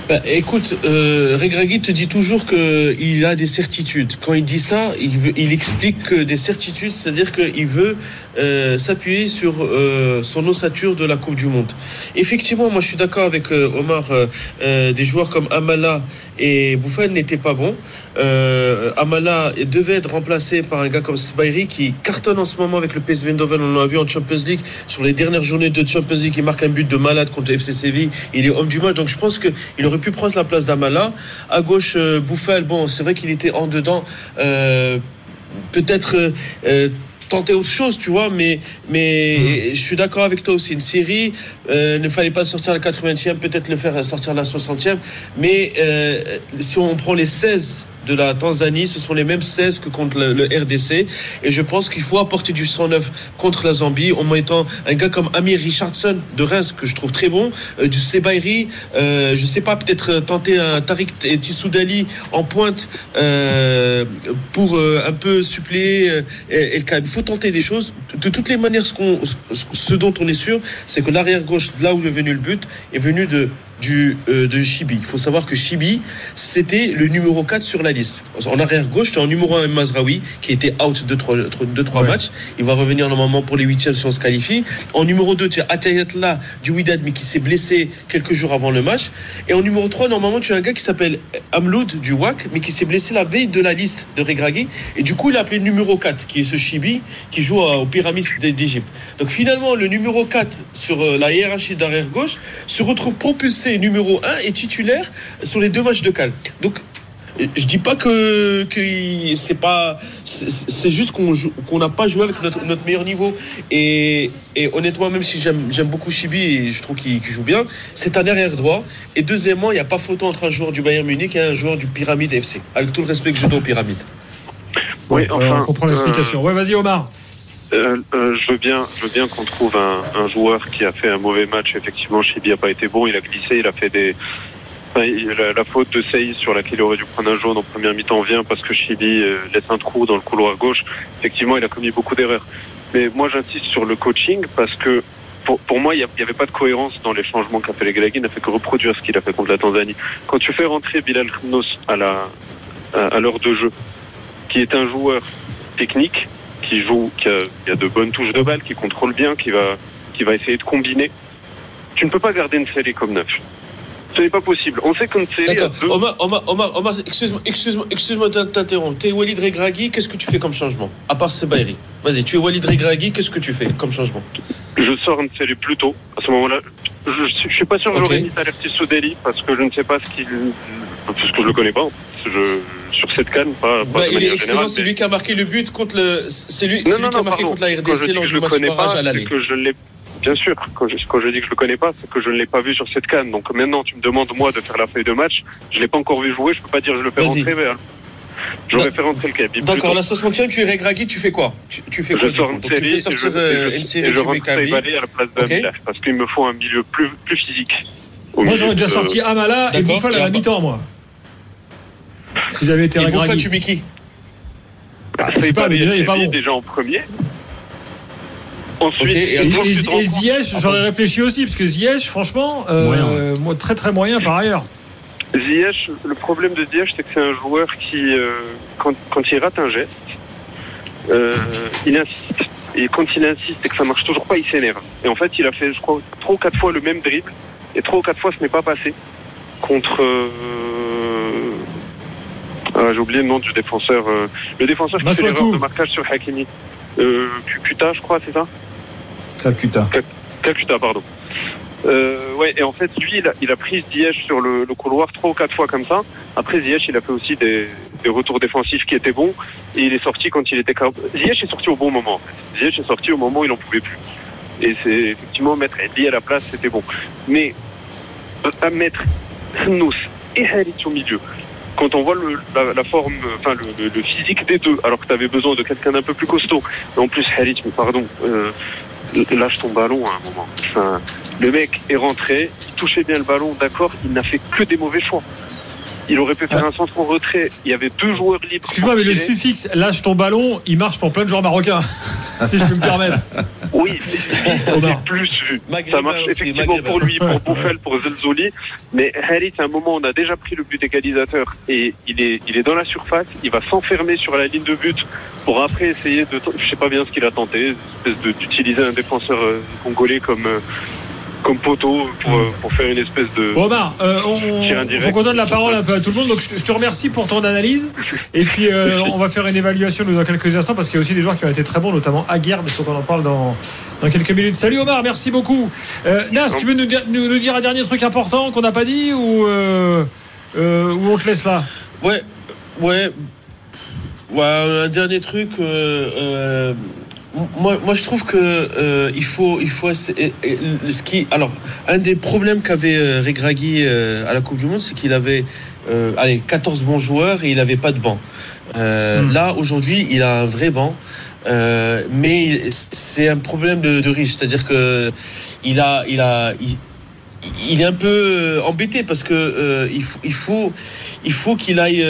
Bah, écoute, euh, Regragui te dit toujours qu'il a des certitudes. Quand il dit ça, il, explique que des certitudes, c'est-à-dire qu'il veut euh, s'appuyer sur euh, son ossature de la Coupe du Monde. Effectivement, moi je suis d'accord avec euh, Omar, des joueurs comme Amala et Bouffal n'étaient pas bons. Euh, Amala devait être remplacé par un gars comme Sbairi qui cartonne en ce moment avec le PSV Eindhoven. On l'a vu en Champions League. Sur les dernières journées de Champions League, il marque un but de malade contre le FC Séville. Il est homme du match. Donc je pense qu'il aurait pu prendre la place d'Amala. À gauche, euh, Bouffal, bon, c'est vrai qu'il était en dedans. Euh, Peut-être. Tenter autre chose, tu vois, mais, mais je suis d'accord avec toi aussi. Une série, euh, ne fallait pas sortir à la 80e, peut-être le faire sortir à la 60e, mais euh, si on prend les 16 de la Tanzanie, ce sont les mêmes 16 que contre le, RDC, et je pense qu'il faut apporter du 109 contre la Zambie en mettant un gars comme Amir Richardson de Reims, que je trouve très bon, euh, du Sebairi, euh, je sais pas, peut-être euh, tenter un Tariq Tissoudali en pointe euh, pour un peu suppléer El. Il faut tenter des choses. De toutes les manières, ce, ce- ce dont on est sûr, c'est que l'arrière gauche, là où est venu le but, est venu de du, euh, de Chibi. Il faut savoir que Chibi, c'était le numéro 4 sur la liste. En arrière gauche, tu as en numéro 1 Mazraoui, qui était out de 3, de trois matchs. Il va revenir normalement pour les huitièmes si on se qualifie. En numéro 2, tu as Atayatla du Widad, mais qui s'est blessé quelques jours avant le match. Et en numéro 3, normalement, tu as un gars qui s'appelle Amloud du WAC, mais qui s'est blessé la veille de la liste de Regragui. Et du coup, il a appelé le numéro 4, qui est ce Chibi, qui joue aux pyramides d'Égypte. Donc finalement, le numéro 4 sur euh, la hiérarchie d'arrière gauche se retrouve propulsé numéro 1 et titulaire sur les deux matchs de Cal. Donc euh, je dis pas que, que c'est pas c'est juste qu'on joue- qu'on n'a pas joué avec notre, notre meilleur niveau et, et honnêtement même si j'aime j'aime beaucoup Chibi et je trouve qu'il joue bien c'est un arrière droit et deuxièmement il n'y a pas photo entre un joueur du Bayern Munich et un joueur du Pyramide FC avec tout le respect que je dois au Pyramide Oui, Ouais, on comprend l'explication. Ouais, vas-y, Omar. Euh, euh, je veux bien, je veux bien qu'on trouve un, joueur qui a fait un mauvais match. Effectivement, Chibi n'a pas été bon. Il a glissé, il a fait des. la, faute de Sey sur laquelle il aurait dû prendre un jaune en première mi-temps vient parce que Chibi euh, laisse un trou dans le couloir gauche. Effectivement, il a commis beaucoup d'erreurs. Mais moi, j'insiste sur le coaching parce que pour, moi, il n'y avait pas de cohérence dans les changements qu'a fait les Galagui. Il n'a fait que reproduire ce qu'il a fait contre la Tanzanie. Quand tu fais rentrer Bilal Khnos à la à l'heure de jeu, qui est un joueur technique, qui joue, qui a, qui a de bonnes touches de balle, qui contrôle bien, qui va, qui va essayer de combiner. Tu ne peux pas garder une série comme neuf. Ce n'est pas possible. On sait qu'une série a D'accord. deux. Omar, Omar, Omar, Omar, excuse-moi, excuse-moi, excuse-moi de t'interrompre. T'es Walid Regragui, qu'est-ce que tu fais comme changement? À part Sebairi. Vas-y, tu es Walid Regragui, qu'est-ce que tu fais comme changement? Je sors une série plus tôt. À ce moment-là, je, je suis pas sûr que Ok. j'aurais mis Talerti Soudeli parce que je ne sais pas ce qu'il. Parce que je le connais pas. Je, sur cette canne, pas, pas de il est manière excellent, générale. c'est lui qui a marqué le but contre le. C'est lui, Non, lui non, qui a marqué pardon. contre la Quand je RDC dis lors que du je le match connais barrage pas, à l'aller. que je ne l'ai. Bien sûr, quand je, quand je dis que je le connais pas, c'est que je ne l'ai pas vu sur cette canne. Donc maintenant, tu me demandes moi de faire la feuille de match. Je l'ai pas encore vu jouer. Je peux pas dire que je le fais rentrer. Mais, euh, j'aurais fait rentrer le Khabib. D'accord, la 60e, tu es Regragui, tu fais quoi? Tu, tu fais quoi je sors coup? une Donc, tu série fais et je, sortir euh, je- et série, rentre à la place Ok. d'Amila parce qu'il me faut un milieu plus, plus physique. Moi, j'aurais déjà sorti Amala et. Bouffal à la en- mi-temps, moi. Si j'avais été Et tu mets qui Ah, je sais pas, mais déjà, il est pas bon. déjà en premier. Ensuite, Ok, et Et, et, Ziyech, j'aurais réfléchi aussi, parce que Ziyech, franchement, euh, moi, très très moyen par ailleurs. Ziyech, le problème de Ziyech, c'est que c'est un joueur qui, euh, quand, quand il rate un geste, euh, il insiste. Et quand il insiste et que ça marche toujours pas, il s'énerve. Et en fait, il a fait, je crois, trois ou quatre fois le même dribble. Et trois ou quatre fois, ce n'est pas passé. Contre. Euh, ah, J'ai oublié le nom du défenseur. euh, le défenseur qui fait l'erreur de marquage sur Hakimi. Euh, je crois, c'est ça? Calcutta. Calcutta, pardon. Euh, ouais, et en fait, lui, il a, il a pris Ziyech sur le, le couloir trois ou quatre fois comme ça. Après, Ziyech, il a fait aussi des, des retours défensifs qui étaient bons. Et il est sorti quand il était capable. Ziyech est sorti au bon moment. En fait. Ziyech est sorti au moment où il en pouvait plus. Et c'est effectivement mettre Eddie à la place, c'était bon. Mais euh, à mettre Knous et Harit au milieu, quand on voit le, la, la forme, enfin le, le- physique des deux, alors que tu avais besoin de quelqu'un d'un peu plus costaud. En plus, Harit, pardon, euh, lâche ton ballon à un moment. Enfin, le mec est rentré, il touchait bien le ballon, d'accord, il n'a fait que des mauvais choix. Il aurait pu faire un centre en retrait. Il y avait deux joueurs libres. Excuse-moi, mais le suffixe lâche ton ballon, il marche pour plein de joueurs marocains. (laughs) si je peux me permettre. Oui, (laughs) c'est plus vu. ça marche effectivement pour lui, pour Bouffel, pour Zelzouli. Mais Harit, à un moment, on a déjà pris le but égalisateur et il est, il est dans la surface. Il va s'enfermer sur la ligne de but pour après essayer de. Je sais pas bien ce qu'il a tenté, d'utiliser un défenseur euh, congolais comme. Euh, comme poteau pour, euh, pour, faire une espèce de. Omar, euh, on, faut qu'on donne la parole un peu à tout le monde. Donc je, te remercie pour ton analyse. (laughs) Et puis euh, on va faire une évaluation dans quelques instants parce qu'il y a aussi des joueurs qui ont été très bons, notamment Aguerre. Il faut qu'on en parle dans, dans quelques minutes. Salut Omar, merci beaucoup. Nas, tu veux nous dire, nous, dire, un dernier truc important qu'on n'a pas dit ou, ou on te laisse là? Ouais, ouais. Ouais, un dernier truc moi, moi, je trouve que euh, il faut, il faut ce qui, alors, un des problèmes qu'avait euh, Regragui euh, à la Coupe du Monde, c'est qu'il avait, allez, 14 bons joueurs et il n'avait pas de banc. Hmm. Là, aujourd'hui, il a un vrai banc, mais c'est un problème de, riche, c'est-à-dire que il a, il a, il, est un peu embêté parce que il faut, il faut, il faut qu'il aille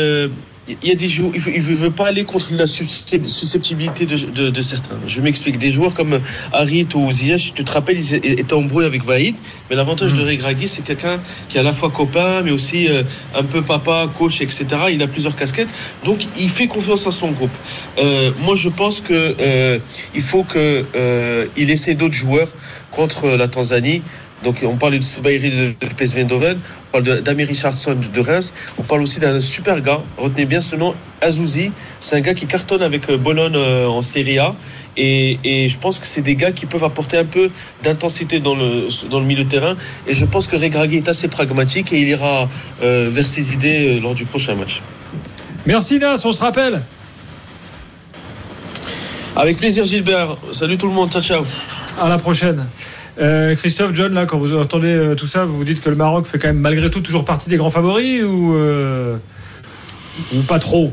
il y a des joueurs, il ne veut, pas aller contre la susceptibilité de, certains. Je m'explique. Des joueurs comme Harit ou Ziyech, tu te rappelles, ils étaient en bruit avec Vaïd, mais l'avantage de mm. Regragui, c'est quelqu'un qui est à la fois copain, mais aussi euh, un peu papa, coach, etc. Il a plusieurs casquettes, donc il fait confiance à son groupe. Euh, moi, je pense que euh, il faut qu'il essaie d'autres joueurs contre la Tanzanie donc on parle de Sebaïri de PSV Eindhoven, on parle d'Amy Richardson de Reims, on parle aussi d'un super gars, retenez bien ce nom, Azouzi, c'est un gars qui cartonne avec euh, Bologne euh, en Serie A. Et, je pense que c'est des gars qui peuvent apporter un peu d'intensité dans le, dans le milieu de terrain. Et je pense que Regragui est assez pragmatique et il ira euh, vers ses idées lors du prochain match. Merci Nas, on se rappelle. Avec plaisir Gilbert. Salut tout le monde, ciao ciao. À la prochaine. Euh, Christophe, John, là, quand vous entendez euh, tout ça, vous vous dites que le Maroc fait quand même malgré tout toujours partie des grands favoris ou, euh, ou pas trop?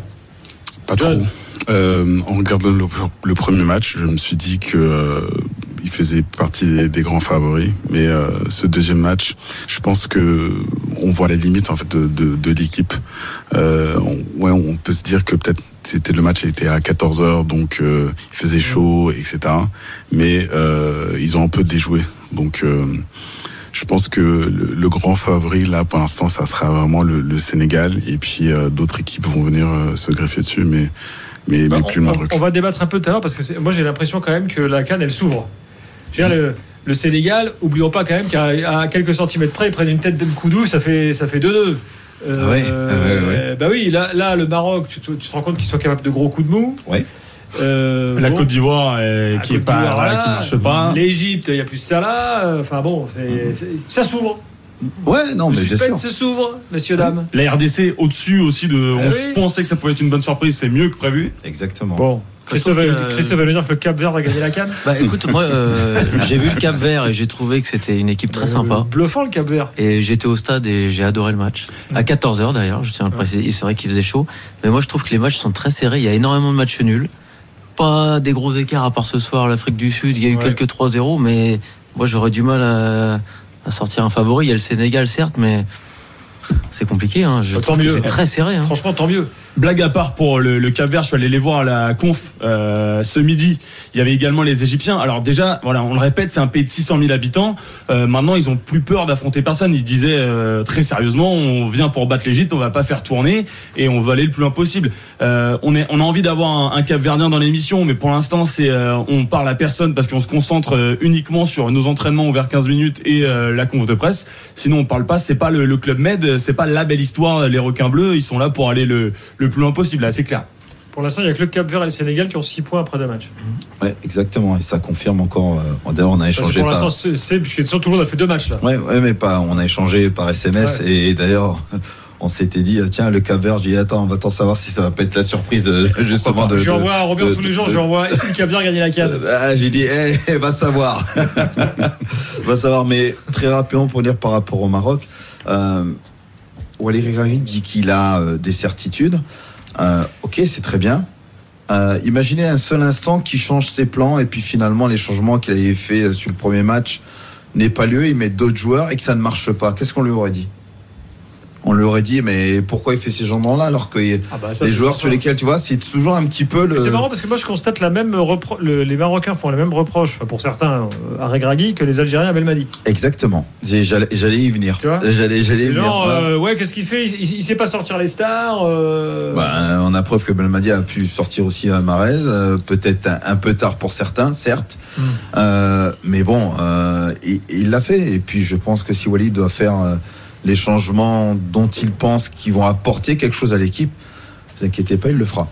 Pas trop. en regardant le, premier match, je me suis dit que il faisait partie des, grands favoris. Mais ce deuxième match, je pense que on voit les limites en fait de, l'équipe. on, ouais, on peut se dire que peut-être c'était le match était à 14 h donc il faisait chaud, etc. Mais ils ont un peu déjoué. Donc euh, je pense que le, grand favori là pour l'instant ça sera vraiment le, Sénégal et puis euh, d'autres équipes vont venir euh, se greffer dessus mais mais, bah, plus on. On va débattre un peu tout à l'heure parce que moi j'ai l'impression quand même que la canne elle s'ouvre. Le, le, Sénégal, oublions pas quand même qu'à quelques centimètres près ils prennent une tête de Koudou, ça fait ça fait 2-2. Ah ah bah oui, là, là le Maroc, tu, tu te rends compte qu'ils sont capables de gros coups de mou. Ouais. Euh, la Côte d'Ivoire qui est pas, qui marche pas. L'Égypte, il n'y a plus ça là. Enfin bon, ça s'ouvre. Ouais, non, le mais suspense s'ouvre, messieurs, dames. La RDC au-dessus aussi de. on eh pensait que ça pouvait être une bonne surprise, c'est mieux que prévu. Exactement. Bon. Christophe, va, nous dire que le Cap Vert va gagner la canne (laughs) Bah écoute, moi euh, j'ai vu le Cap Vert et j'ai trouvé que c'était une équipe très sympa. Bluffant le Cap Vert. Et j'étais au stade et j'ai adoré le match. À 14h d'ailleurs, je tiens à le préciser. C'est vrai qu'il faisait chaud. Mais moi je trouve que les matchs sont très serrés. Il y a énormément de matchs nuls pas des gros écarts à part ce soir l'Afrique du Sud. Il y a eu quelques 3-0, mais moi j'aurais du mal à, à, sortir un favori. Il y a le Sénégal certes, mais c'est compliqué. Hein. Je trouve que c'est très serré. Hein. Franchement, tant mieux. Blague à part pour le, le Cap Vert, je suis allé les voir à la conf euh, ce midi. Il y avait également les Égyptiens. Alors déjà, voilà, on le répète, c'est un pays de 600 000 habitants. Euh, maintenant, ils ont plus peur d'affronter personne. Ils disaient euh, très sérieusement, on vient pour battre l'Égypte, on va pas faire tourner et on va aller le plus loin possible. Euh, on, est, on a envie d'avoir un, un, Cap Verdien dans l'émission, mais pour l'instant, c'est euh, on parle à personne parce qu'on se concentre euh, uniquement sur nos entraînements ouverts 15 minutes et la conf de presse. Sinon, on parle pas. C'est pas le, le club Med, c'est pas la belle histoire. Les requins bleus, ils sont là pour aller le, le plus loin possible, là, c'est clair. Pour l'instant, il n'y a que le Cap Vert et le Sénégal qui ont 6 points après deux matchs. Ouais, exactement. Et ça confirme encore. Euh, d'ailleurs, on a échangé. Pour l'instant, c'est, tout le monde a fait deux matchs là. Ouais, ouais mais pas. On a échangé par SMS et, d'ailleurs. (laughs) On s'était dit, tiens, le Cap Vert, j'ai dit, attends, on va t'en savoir si ça va pas être la surprise, euh, justement. De, je envoie à Robert tous les jours, je envoie, est-ce que le Cap Vert gagné la canne (laughs) ah, J'ai dit, eh, va savoir. (laughs) va savoir, mais très rapidement pour dire par rapport au Maroc, euh, Walid dit qu'il a euh, des certitudes. Euh, ok, c'est très bien. Euh, imaginez un seul instant qu'il change ses plans et puis finalement les changements qu'il avait fait sur le premier match n'aient pas lieu, il met d'autres joueurs et que ça ne marche pas. Qu'est-ce qu'on lui aurait dit? On lui aurait dit mais pourquoi il fait ces changements-là alors que ah bah les joueurs sur lesquels tu vois c'est toujours un petit peu le. C'est marrant parce que moi je constate la même les Marocains font les mêmes reproches pour certains euh, à Regragui que les Algériens à Belmadi. Exactement. J'allais y venir. J'allais j'allais y venir. Euh, ouais qu'est-ce qu'il fait? Il, ne sait pas sortir les stars. Euh... Bah, on a preuve que Belmadi a pu sortir aussi à Marez euh, peut-être un, peu tard pour certains certes hmm. mais bon il l'a fait et puis je pense que si Wally doit faire les changements dont il pense qu'ils vont apporter quelque chose à l'équipe, ne vous inquiétez pas, il le fera.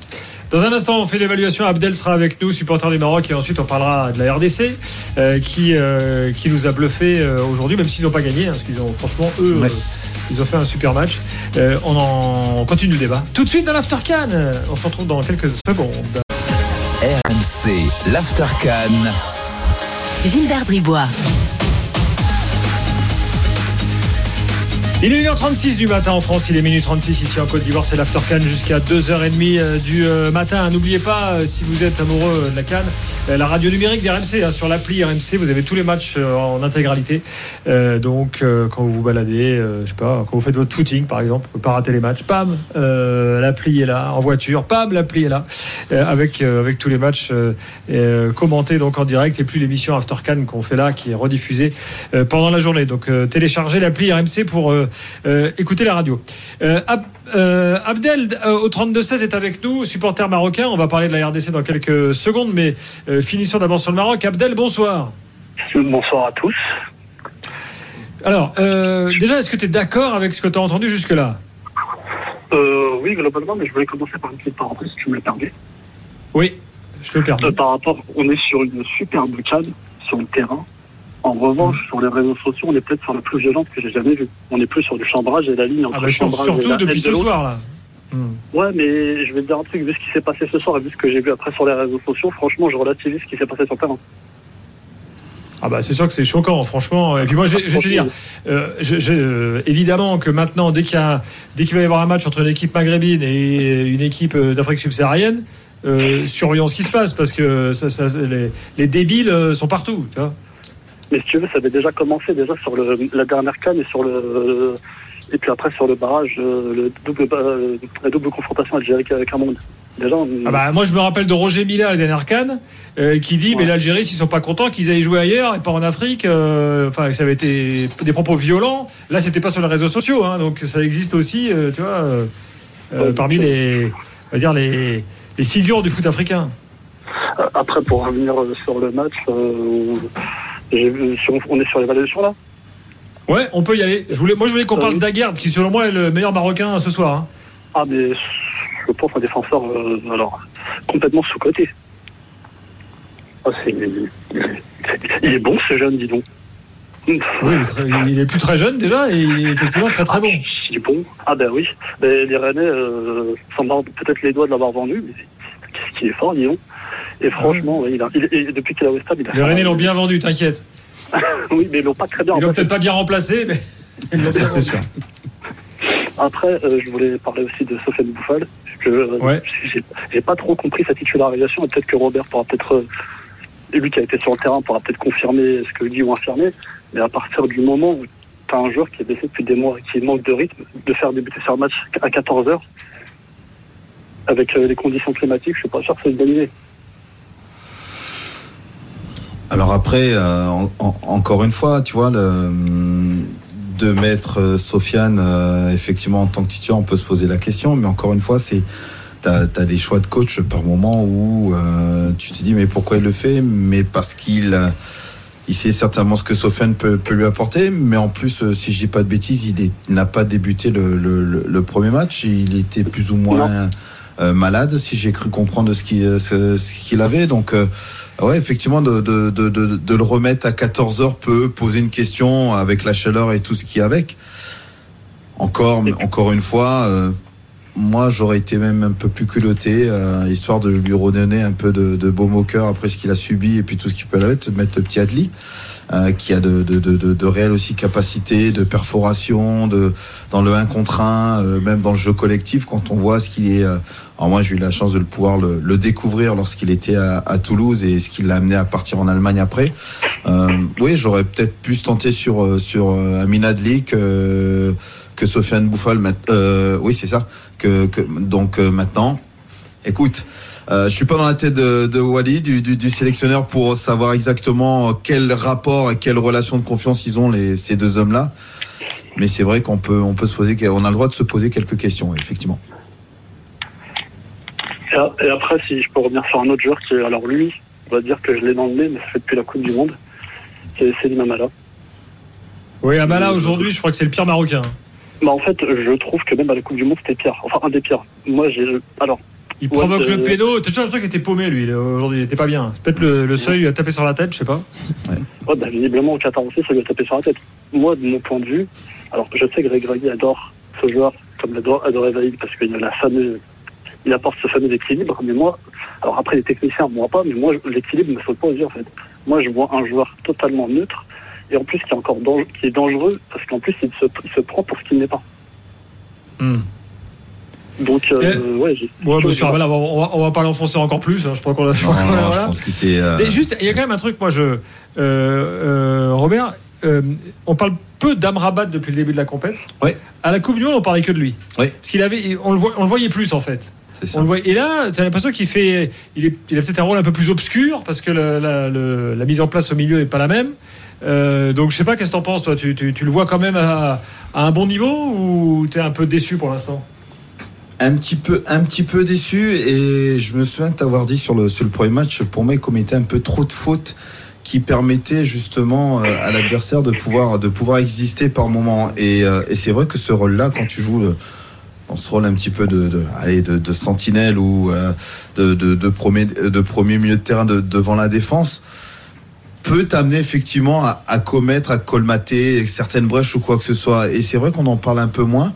Dans un instant, on fait l'évaluation. Abdel sera avec nous, supporter du Maroc, et ensuite on parlera de la RDC euh, qui, euh, qui nous a bluffé euh, aujourd'hui, même s'ils n'ont pas gagné, hein, parce qu'ils ont franchement eux. ils ont fait un super match. on en continue le débat. Tout de suite dans l'Aftercan. On se retrouve dans quelques secondes. RMC, l'Aftercan. Gilbert Bribois. Il est 1h36 du matin en France, il est minuit 36 ici en Côte d'Ivoire, c'est l'After jusqu'à 2h30 euh, du euh, matin. N'oubliez pas, euh, si vous êtes amoureux de la Cannes, la radio numérique d'RMC, hein, sur l'appli RMC, vous avez tous les matchs en intégralité. donc quand vous vous baladez, je sais pas, quand vous faites votre footing par exemple, vous pouvez pas rater les matchs, pam, l'appli est là, en voiture, pam, l'appli est là, avec, avec tous les matchs commentés donc en direct et puis l'émission After Cannes qu'on fait là qui est rediffusée pendant la journée. Donc téléchargez l'appli RMC pour euh, écoutez la radio. Euh, euh, Abdel au 32-16 est avec nous, supporter marocain. On va parler de la RDC dans quelques secondes, mais finissons d'abord sur le Maroc. Abdel, bonsoir. Bonsoir à tous. Alors, déjà, est-ce que tu es d'accord avec ce que tu as entendu jusque-là? Oui, globalement, mais je voulais commencer par une petite parenthèse, si tu me le permets. Oui, je te le permets. par rapport, on est sur une superbe cadre sur le terrain. En revanche, sur les réseaux sociaux, on est peut-être sur la plus violente que j'ai jamais vue. On est plus sur du chambrage et la ligne entre ah bah, chambrage surtout depuis ce soir là. Hmm. Ouais, mais je vais te dire un truc, vu ce qui s'est passé ce soir et vu ce que j'ai vu après sur les réseaux sociaux, franchement, je relativise ce qui s'est passé sur le terrain. Ah bah c'est sûr que c'est choquant, franchement. Et puis moi, je, vais te dire, euh, euh, évidemment que maintenant, dès qu'il dès qu'il va y avoir un match entre une équipe maghrébine et une équipe euh, d'Afrique subsaharienne, surveillons ce qui se passe parce que les, les, débiles sont partout. Tu vois mais si tu veux, ça avait déjà commencé déjà sur le, la dernière canne et sur le et puis après sur le barrage, euh, le double, euh, la double confrontation Algérie avec un monde. Déjà, ah bah, moi je me rappelle de Roger Mila la dernière canne euh, qui dit mais l'Algérie s'ils sont pas contents qu'ils aillent jouer ailleurs et pas en Afrique. Enfin ça avait été des propos violents. Là c'était pas sur les réseaux sociaux, hein, donc ça existe aussi, tu vois, parmi les, on va dire les, les figures du foot africain. Après pour revenir sur le match on est sur l'évaluation là Ouais, on peut y aller. Je voulais, moi, je voulais qu'on parle euh, d'Aguerd, qui selon moi est le meilleur Marocain ce soir. Hein. Ah, mais je pense un défenseur euh, alors complètement sous-coté. Ah, il est bon ce jeune, dis donc. Oui, il est, plus très jeune déjà et il est effectivement très très bon. Ah, il est bon. Ah ben oui. les Rennais euh, peut-être les doigts de l'avoir vendu, mais qu'est-ce qu'il est fort, dis donc. Et franchement, il a, depuis qu'il est au stade, il a. Les Rennais l'ont bien vendu, t'inquiète. (laughs) oui, mais ils l'ont pas très bien. Ils l'ont peut-être pas bien remplacé, mais. (laughs) c'est sûr. (laughs) Après, euh, je voulais parler aussi de Sofiane Bouffal. que euh, j'ai pas trop compris sa titularisation. Et peut-être que Robert pourra peut-être. Euh, lui qui a été sur le terrain pourra peut-être confirmer ce que dit ou infirmer. Mais à partir du moment où tu as un joueur qui est blessé depuis des mois, qui manque de rythme, de faire débuter sur un match à 14 heures, avec les conditions climatiques, je suis pas sûr que c'est une bonne idée. Alors après, euh, encore une fois, tu vois, le, de mettre euh, Sofiane euh, effectivement en tant que titulaire, on peut se poser la question, mais encore une fois, c'est t'as as des choix de coach par moment où tu te dis mais pourquoi il le fait? Mais parce qu'il il sait certainement ce que Sofiane peut, lui apporter, mais en plus, si je dis pas de bêtises, il n'a pas débuté le, premier match, il était plus ou moins malade, si j'ai cru comprendre ce qu'il ce, qu'il avait, donc Ouais, effectivement, de, de, de, de, le remettre à 14 heures peut poser une question avec la chaleur et tout ce qui est avec. Encore, encore une fois, euh, moi j'aurais été même un peu plus culotté, euh, histoire de lui redonner un peu de, de beau moqueur après ce qu'il a subi et puis tout ce qu'il peut être, mettre le petit Adli. Euh, qui a de, de, de, de, réelles aussi capacités de perforation, de dans le 1 contre 1, même dans le jeu collectif, quand on voit ce qu'il est Alors moi, j'ai eu la chance de le pouvoir le, découvrir lorsqu'il était à, Toulouse et ce qui l'a amené à partir en Allemagne après. Euh, oui, j'aurais peut-être pu se tenter sur euh, sur euh, Amina que Sofiane Bouffal. Euh, oui, c'est ça. Que, que donc maintenant, écoute. Euh, je suis pas dans la tête de, de Wally, du, du, du, sélectionneur, pour savoir exactement quel rapport et quelle relation de confiance ils ont les, ces deux hommes-là. Mais c'est vrai qu'on peut, on peut se poser, on a le droit de se poser quelques questions, effectivement. Et après, si je peux revenir sur un autre joueur qui, alors lui, on va dire que je l'ai dans le nez, mais ça fait depuis la Coupe du Monde, c'est Selim Amala. Oui, Amala aujourd'hui, je crois que c'est le pire marocain. Bah en fait, je trouve que même à la Coupe du Monde, c'était pire. Enfin, un des pires. Moi, j'ai. Alors. Il provoque le pédo. T'as toujours l'impression qu'il était paumé, lui, aujourd'hui. Il était pas bien. Peut-être le, seuil lui a tapé sur la tête, je sais pas. Ouais. bah, visiblement, au Qatar aussi, ça lui a tapé sur la tête. Moi, de mon point de vue, alors je sais que Greg adore ce joueur, comme l'adore adorait Vaïd, parce qu'il a la fameuse il apporte ce fameux équilibre. Mais moi, alors après les techniciens, moi pas, mais moi l'équilibre ne saute pas aux yeux en fait. Moi je vois un joueur totalement neutre et en plus qui est encore qui est dangereux parce qu'en plus il se, prend pour ce qu'il n'est pas. Hmm. Donc, euh, eh, ouais, ouais monsieur on, va, on va pas l'enfoncer encore plus. Hein, je crois qu'on Je pense qu'il c'est. Euh, mais juste, il y a quand même un truc, moi, je. Euh, euh Robert, on parle peu d'Amrabat depuis le début de la compète. Oui. À la Coupe du Monde, on parlait que de lui. Oui. Parce avait, on le, on le voyait plus en fait. Et là, tu as l'impression qu'il fait. Il, est, il a peut-être un rôle un peu plus obscur parce que la, mise en place au milieu n'est pas la même. Euh, donc je sais pas, qu'est-ce que tu en penses, toi? Tu, le vois quand même à, un bon niveau ou tu es un peu déçu pour l'instant? Un petit peu un petit peu déçu et je me souviens de t'avoir dit sur le, sur le premier match pour moi il commettait un peu trop de fautes qui permettaient justement euh, à l'adversaire de pouvoir de pouvoir exister par moment et, euh, et c'est vrai que ce rôle là quand tu joues le, dans ce rôle un petit peu de, de, allez, de, de sentinelle ou euh, de, de, premier, de premier milieu de terrain devant la défense peut t'amener effectivement à, à, commettre, à colmater certaines brèches ou quoi que ce soit. Et c'est vrai qu'on en parle un peu moins.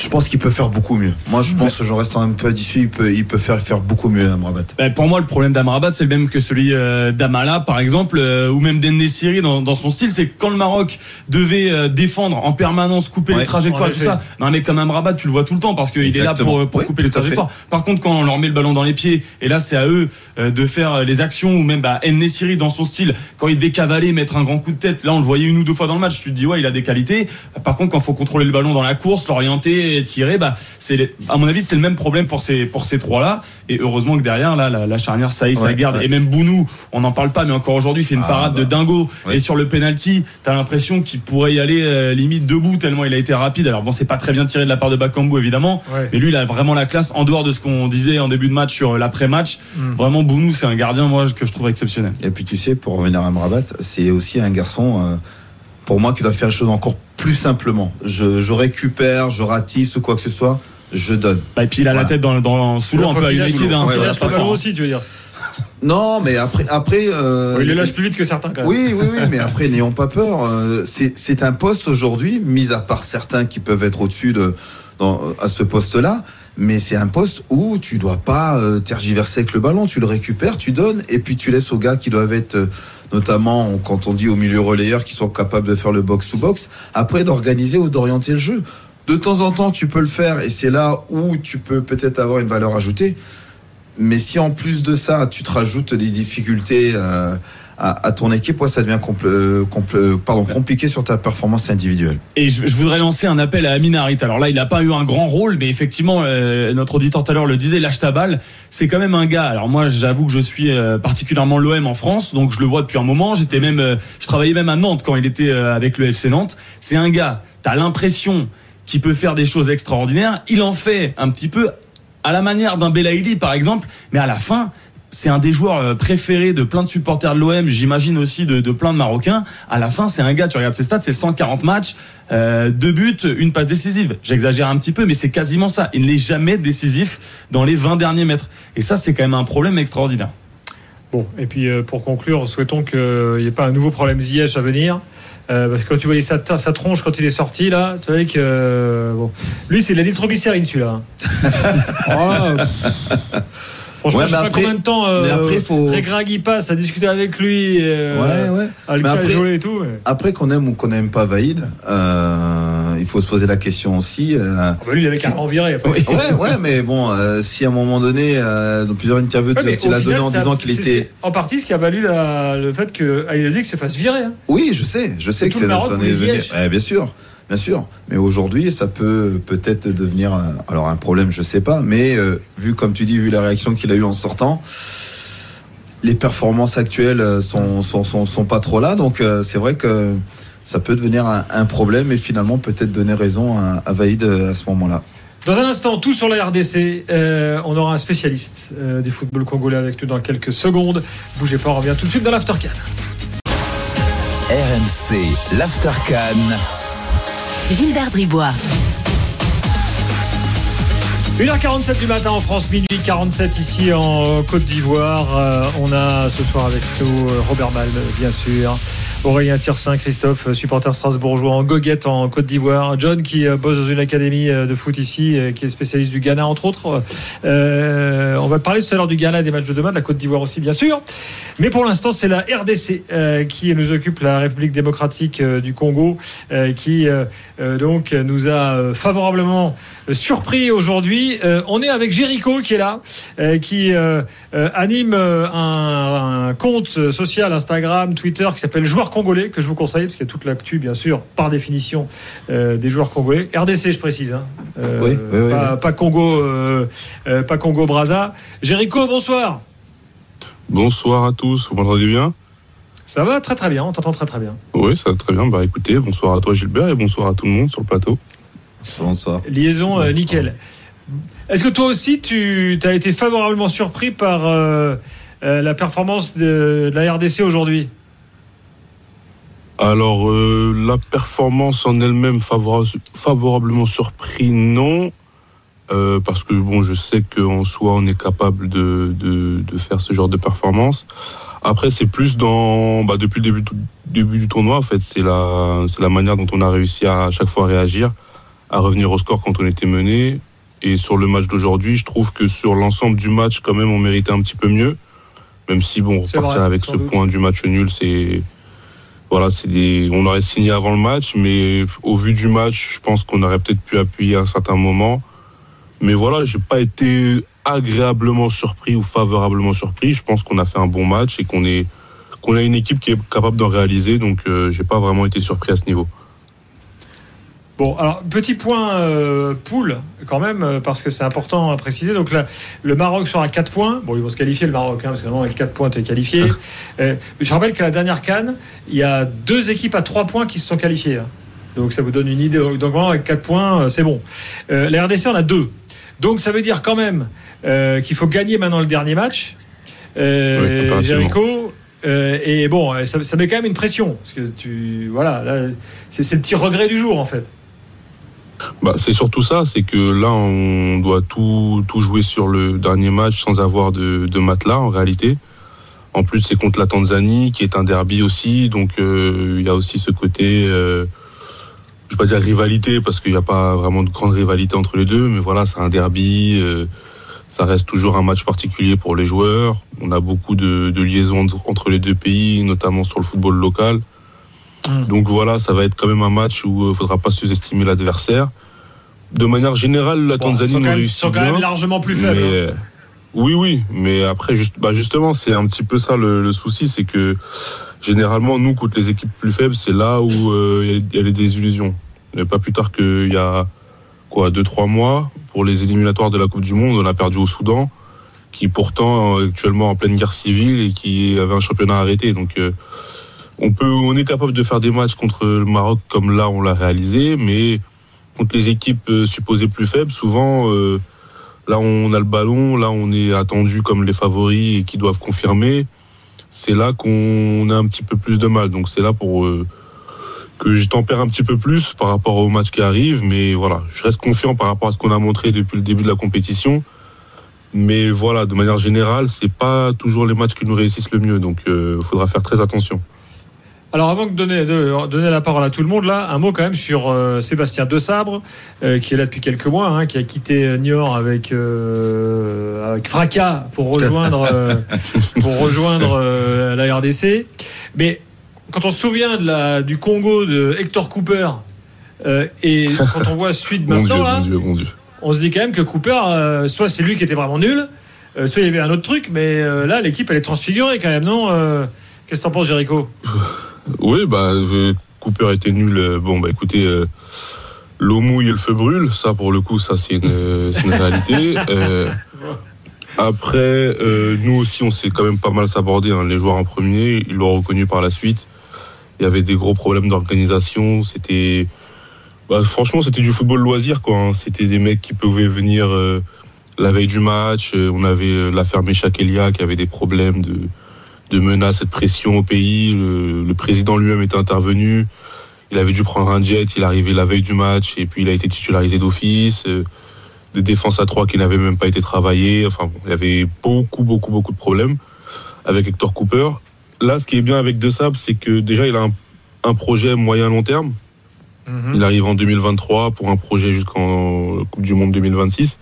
Je pense qu'il peut faire beaucoup mieux. Moi, je pense, que je reste un peu déçu, il peut, il peut faire, faire beaucoup mieux Amrabat. Ben, pour moi, le problème d'Amrabat, c'est le même que celui euh, d'Amala, par exemple, euh, ou même d'Ennesiri dans, dans son style. C'est que quand le Maroc devait euh, défendre en permanence, couper les trajectoires et tout ça, non, mais comme Amrabat, tu le vois tout le temps parce qu'il est là pour, pour couper les trajectoires. Par contre, quand on leur met le ballon dans les pieds, et là, c'est à eux de faire les actions, ou même bah, Ennesiri dans son style, quand il devait cavaler, mettre un grand coup de tête, là, on le voyait une ou deux fois dans le match, tu te dis, ouais, il a des qualités. Par contre, quand il faut contrôler le ballon dans la course, l'orienter, tirer, bah, c'est à mon avis c'est le même problème pour ces pour ces trois là. Et heureusement que derrière là la, charnière ça y ça garde. Et même Bounou, on n'en parle pas, mais encore aujourd'hui il fait une ah, parade de bah. dingo. Et sur le penalty, t'as l'impression qu'il pourrait y aller euh, limite debout tellement il a été rapide. Alors bon c'est pas très bien tiré de la part de Bakambu évidemment, mais lui il a vraiment la classe en dehors de ce qu'on disait en début de match sur l'après-match. Mm. Vraiment Bounou c'est un gardien moi que je trouve exceptionnel. Et puis tu sais pour revenir à Mrabat, c'est aussi un garçon. Euh, pour moi qui doit faire les choses encore plus simplement. Je, je récupère, je ratisse ou quoi que ce soit, je donne. Bah, et puis il a la tête dans, dans sous l'eau un peu à United. Hein, pas aussi, tu veux dire. Non, mais après, après. Euh, il le lâche plus vite que certains. Quand même. Oui, oui, oui, mais après, n'ayons pas peur. Euh, c'est un poste aujourd'hui, mis à part certains qui peuvent être au-dessus de à ce poste-là, mais c'est un poste où tu dois pas euh, tergiverser avec le ballon, tu le récupères, tu donnes, et puis tu laisses aux gars qui doivent être, euh, notamment quand on dit au milieu relayeur, qui sont capables de faire le box-to-box, après d'organiser ou d'orienter le jeu. De temps en temps, tu peux le faire, et c'est là où tu peux peut-être avoir une valeur ajoutée. Mais si en plus de ça, tu te rajoutes des difficultés euh, à, ton équipe, ça devient euh, pardon, compliqué sur ta performance individuelle. Et je, voudrais lancer un appel à Amin Harit. Alors là, il n'a pas eu un grand rôle, mais effectivement, euh, notre auditeur tout à l'heure le disait, lâche ta balle. C'est quand même un gars. Alors moi, j'avoue que je suis euh, particulièrement l'OM en France, donc je le vois depuis un moment. J'étais même, je travaillais même à Nantes quand il était avec le FC Nantes. C'est un gars. T'as l'impression qu'il peut faire des choses extraordinaires. Il en fait un petit peu à la manière d'un Belaïli par exemple, mais à la fin, c'est un des joueurs euh, préférés de plein de supporters de l'OM, j'imagine aussi de, plein de Marocains. À la fin, c'est un gars, tu regardes ses stats, c'est 140 matchs, euh, deux buts, une passe décisive. J'exagère un petit peu, mais c'est quasiment ça. Il n'est jamais décisif dans les 20 derniers mètres. Et ça, c'est quand même un problème extraordinaire. Bon, et puis euh, pour conclure, souhaitons qu'il n'y ait pas un nouveau problème Ziyech à venir. parce que quand tu voyais sa, sa, tronche quand il est sorti là, tu vois que bon, lui c'est de la nitroglycérine celui-là. (laughs) oh, Franchement, je sais pas combien de temps euh, mais après, faut... passe à discuter avec lui, euh, ouais, ouais. à le mais après, et tout. Après qu'on aime ou qu'on n'aime pas Vaïd, euh, il faut se poser la question aussi. Ah bah lui, il avait carrément viré. ouais, ouais, mais bon, si à un moment donné, dans plusieurs interviews, ouais, il a donné en disant qu'il était. En partie, ce qui a valu le fait que Aïe se fasse virer. Hein. Oui, je sais, je sais que c'est ça bien sûr. Bien sûr, mais aujourd'hui, ça peut peut-être devenir un, alors un problème, je sais pas, mais vu comme tu dis, vu la réaction qu'il a eu en sortant, les performances actuelles euh, sont, sont, sont, pas trop là. Donc euh, c'est vrai que ça peut devenir un, problème et finalement peut-être donner raison à, à Vaïd euh, à ce moment-là. Dans un instant, tout sur la RDC. on aura un spécialiste du football congolais avec nous dans quelques secondes. Bougez pas, on revient tout de suite dans l'Aftercan. RMC, l'Aftercan. Gilbert Bribois. 1h47 du matin en France, minuit 47 ici en Côte d'Ivoire. Euh, on a ce soir avec nous euh, Robert Malm, bien sûr. Aurélien Tirsin, Christophe, supporter strasbourgeois en goguette en Côte d'Ivoire. John qui euh, bosse dans une académie de foot ici, qui est spécialiste du Ghana entre autres. on va parler tout à l'heure du Ghana, des matchs de demain, de la Côte d'Ivoire aussi bien sûr. Mais pour l'instant, c'est la RDC qui nous occupe, la République démocratique du Congo, qui donc nous a favorablement surpris aujourd'hui. on est avec Jéricho qui est là, qui anime un, un compte social Instagram, Twitter qui s'appelle Joueur congolais que je vous conseille, parce qu'il y a toute l'actu, bien sûr, par définition, euh, des joueurs congolais. RDC, je précise. Hein. Euh, pas, Congo, euh, pas Congo Braza. Jéricho, bonsoir. Bonsoir à tous. Vous m'entendez bien? Ça va très très bien. On t'entend très très bien. Oui, ça va très bien. Bah écoutez, bonsoir à toi Gilbert et bonsoir à tout le monde sur le plateau. Bonsoir. Liaison nickel. Est-ce que toi aussi, tu as été favorablement surpris par la performance de la RDC aujourd'hui? Alors, euh, la performance en elle-même favorablement surpris, non. Euh, parce que bon, je sais qu'en soi, on est capable de, de, faire ce genre de performance. Après, c'est plus dans, bah, depuis le début, début du tournoi, en fait, c'est la, c'est la manière dont on a réussi à, à chaque fois réagir, à revenir au score quand on était mené. Et sur le match d'aujourd'hui, je trouve que sur l'ensemble du match, quand même, on méritait un petit peu mieux. Même si, bon, repartir avec ce point du match nul, c'est, voilà, c'est des, on aurait signé avant le match, mais au vu du match, je pense qu'on aurait peut-être pu appuyer à un certain moment. Mais voilà, j'ai pas été agréablement surpris ou favorablement surpris. Je pense qu'on a fait un bon match et qu'on est, qu'on a une équipe qui est capable d'en réaliser. Donc, euh, j'ai pas vraiment été surpris à ce niveau. Bon, alors petit point euh, poule quand même, euh, parce que c'est important à préciser. Donc là, le Maroc sera à 4 points. Bon, ils vont se qualifier le Maroc, hein, parce que vraiment avec 4 points, tu es qualifié. Euh, je rappelle qu'à la dernière canne, il y a deux équipes à 3 points qui se sont qualifiées. Hein. Donc ça vous donne une idée. Donc vraiment, avec 4 points, c'est bon. la RDC en a 2. Donc ça veut dire quand même qu'il faut gagner maintenant le dernier match. Jericho. et bon, ça, ça, met quand même une pression. Parce que tu. Voilà, c'est le petit regret du jour en fait. Bah, c'est surtout ça, c'est que là, on doit tout, tout jouer sur le dernier match sans avoir de, matelas en réalité. En plus, c'est contre la Tanzanie, qui est un derby aussi, donc euh, il y a aussi ce côté, euh, je vais pas dire rivalité, parce qu'il n'y a pas vraiment de grande rivalité entre les deux, mais voilà, c'est un derby, euh, ça reste toujours un match particulier pour les joueurs. On a beaucoup de liaisons entre les deux pays, notamment sur le football local. Mm. Donc voilà, ça va être quand même un match où il euh, ne faudra pas sous-estimer l'adversaire. De manière générale, la Tanzanie réussit. Ils sont quand même largement plus faibles. Hein. Oui, oui, mais après, juste, bah justement, c'est un petit peu ça le, souci, c'est que généralement, nous, contre les équipes plus faibles, c'est là où euh, il y, a les désillusions. Pas plus tard qu'il y a quoi, deux, trois mois, pour les éliminatoires de la Coupe du Monde, on a perdu au Soudan, qui pourtant actuellement en pleine guerre civile et qui avait un championnat arrêté. Donc euh, on peut, on est capable de faire des matchs contre le Maroc comme là on l'a réalisé, mais contre les équipes euh, supposées plus faibles, souvent euh, là on a le ballon, là on est attendu comme les favoris et qui doivent confirmer. C'est là qu'on a un petit peu plus de mal. Donc c'est là pour euh, que je tempère un petit peu plus par rapport au match qui arrive, mais voilà, je reste confiant par rapport à ce qu'on a montré depuis le début de la compétition. Mais voilà, de manière générale, c'est pas toujours les matchs qui nous réussissent le mieux, donc il faudra faire très attention. Alors avant de donner, de donner la parole à tout le monde, là, un mot quand même sur euh, Sébastien Desabre, euh, qui est là depuis quelques mois, hein, qui a quitté Niort avec, euh, avec fracas pour rejoindre, pour rejoindre la RDC. Mais quand on se souvient de la, du Congo de Hector Cooper, et quand on voit suite (laughs) maintenant, là, on se dit quand même que Cooper, soit c'est lui qui était vraiment nul, soit il y avait un autre truc, mais là, l'équipe, elle est transfigurée quand même, non Qu'est-ce que t'en penses, Jericho? (laughs) Oui, bah, Cooper était nul. Bon, bah écoutez, l'eau mouille et le feu brûle. Ça, pour le coup, ça, c'est une, une, réalité. Après, euh, nous aussi, on s'est quand même pas mal s'aborder. Hein. Les joueurs en premier, ils l'ont reconnu par la suite. Il y avait des gros problèmes d'organisation. C'était, bah, franchement, c'était du football loisir, quoi. Hein. C'était des mecs qui pouvaient venir euh, la veille du match. Euh, on avait l'affaire Mécha Elia qui avait des problèmes de, de menaces et de pression au pays. Le, le président lui-même était intervenu. Il avait dû prendre un jet. Il arrivait la veille du match et puis il a été titularisé d'office des défenses à trois qui n'avaient même pas été travaillées. Enfin, il y avait beaucoup, beaucoup, beaucoup de problèmes avec Hector Cooper. Là, ce qui est bien avec De Sable, c'est que déjà, il a un, projet moyen-long terme. Mhm. Il arrive en 2023 pour un projet jusqu'en Coupe du Monde 2026.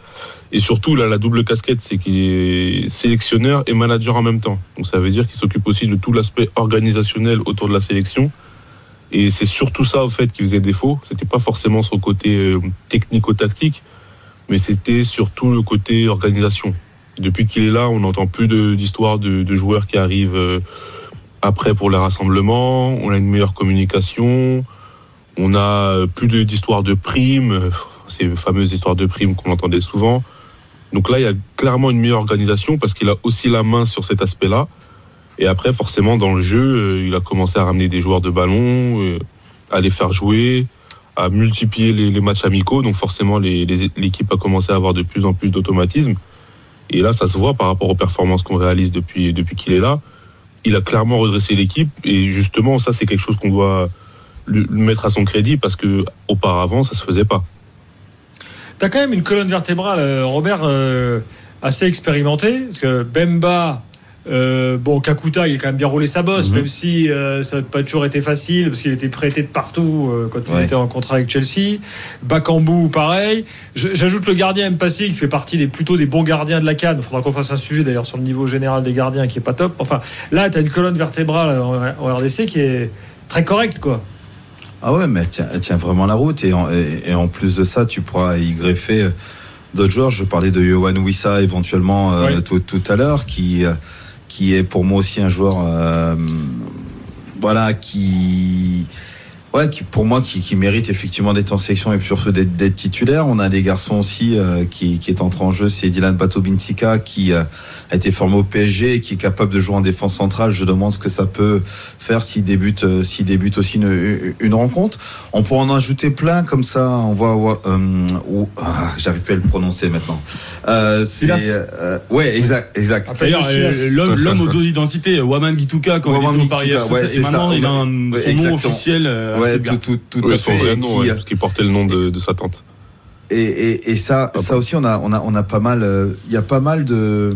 Et surtout, là, la double casquette, c'est qu'il est sélectionneur et manager en même temps. Donc ça veut dire qu'il s'occupe aussi de tout l'aspect organisationnel autour de la sélection. Et c'est surtout ça, au fait, qui faisait défaut. C'était pas forcément son côté euh, technico-tactique, mais c'était surtout le côté organisation. Depuis qu'il est là, on n'entend plus d'histoires de, de, joueurs qui arrivent euh, après pour les rassemblements. On a une meilleure communication. On a plus d'histoires de primes, ces fameuses histoires de primes qu'on entendait souvent. Donc là, il y a clairement une meilleure organisation parce qu'il a aussi la main sur cet aspect-là. Et après, forcément, dans le jeu, euh, il a commencé à ramener des joueurs de ballon, euh, à les faire jouer, à multiplier les, matchs amicaux. Donc forcément, l'équipe a commencé à avoir de plus en plus d'automatisme. Et là, ça se voit par rapport aux performances qu'on réalise depuis, qu'il est là. Il a clairement redressé l'équipe. Et justement, ça, c'est quelque chose qu'on doit mettre à son crédit parce que auparavant, ça se faisait pas. Tu as quand même une colonne vertébrale, euh, Robert, euh, assez expérimentée. Parce que Bemba, euh, bon, Kakuta, il a quand même bien roulé sa bosse, mhm. même si euh, ça n'a pas toujours été facile, parce qu'il était prêté de partout euh, quand il était en contrat avec Chelsea. Bakambu, pareil. J'ajoute le gardien Mpassi, qui fait partie des, plutôt des bons gardiens de la Cannes. Il faudra qu'on fasse un sujet d'ailleurs sur le niveau général des gardiens qui est pas top. Enfin, là, tu as une colonne vertébrale en, RDC qui est très correcte, quoi. Ah ouais, mais elle tient, vraiment la route. Et en, plus de ça, tu pourras y greffer d'autres joueurs. Je parlais de Yohan Wissa éventuellement tout, tout, à l'heure, qui qui est pour moi aussi un joueur, euh, voilà, qui ouais, qui pour moi qui, qui mérite effectivement d'être en sélection et surtout d'être titulaire. On a des garçons aussi euh, qui, qui est entré en jeu, c'est Dylan Bato qui euh, a été formé au PSG et qui est capable de jouer en défense centrale. Je demande ce que ça peut faire s'il débute, euh, s'il débute aussi une, une, rencontre. On pourrait en ajouter plein comme ça. On voit, euh, ah, j'arrive pas à le prononcer maintenant. Euh, c'est, ouais, exact, exact. D'ailleurs, l'homme aux deux identités, Waman Gituka quand il était au Paris et maintenant il a un, son nom officiel ouais, tout, tout, tout à fait. Nom, qui, parce qu'il portait le nom de, de sa tante. Et, et, et ça, ça aussi, on a, on a, on a pas mal. Euh, il y a pas mal de,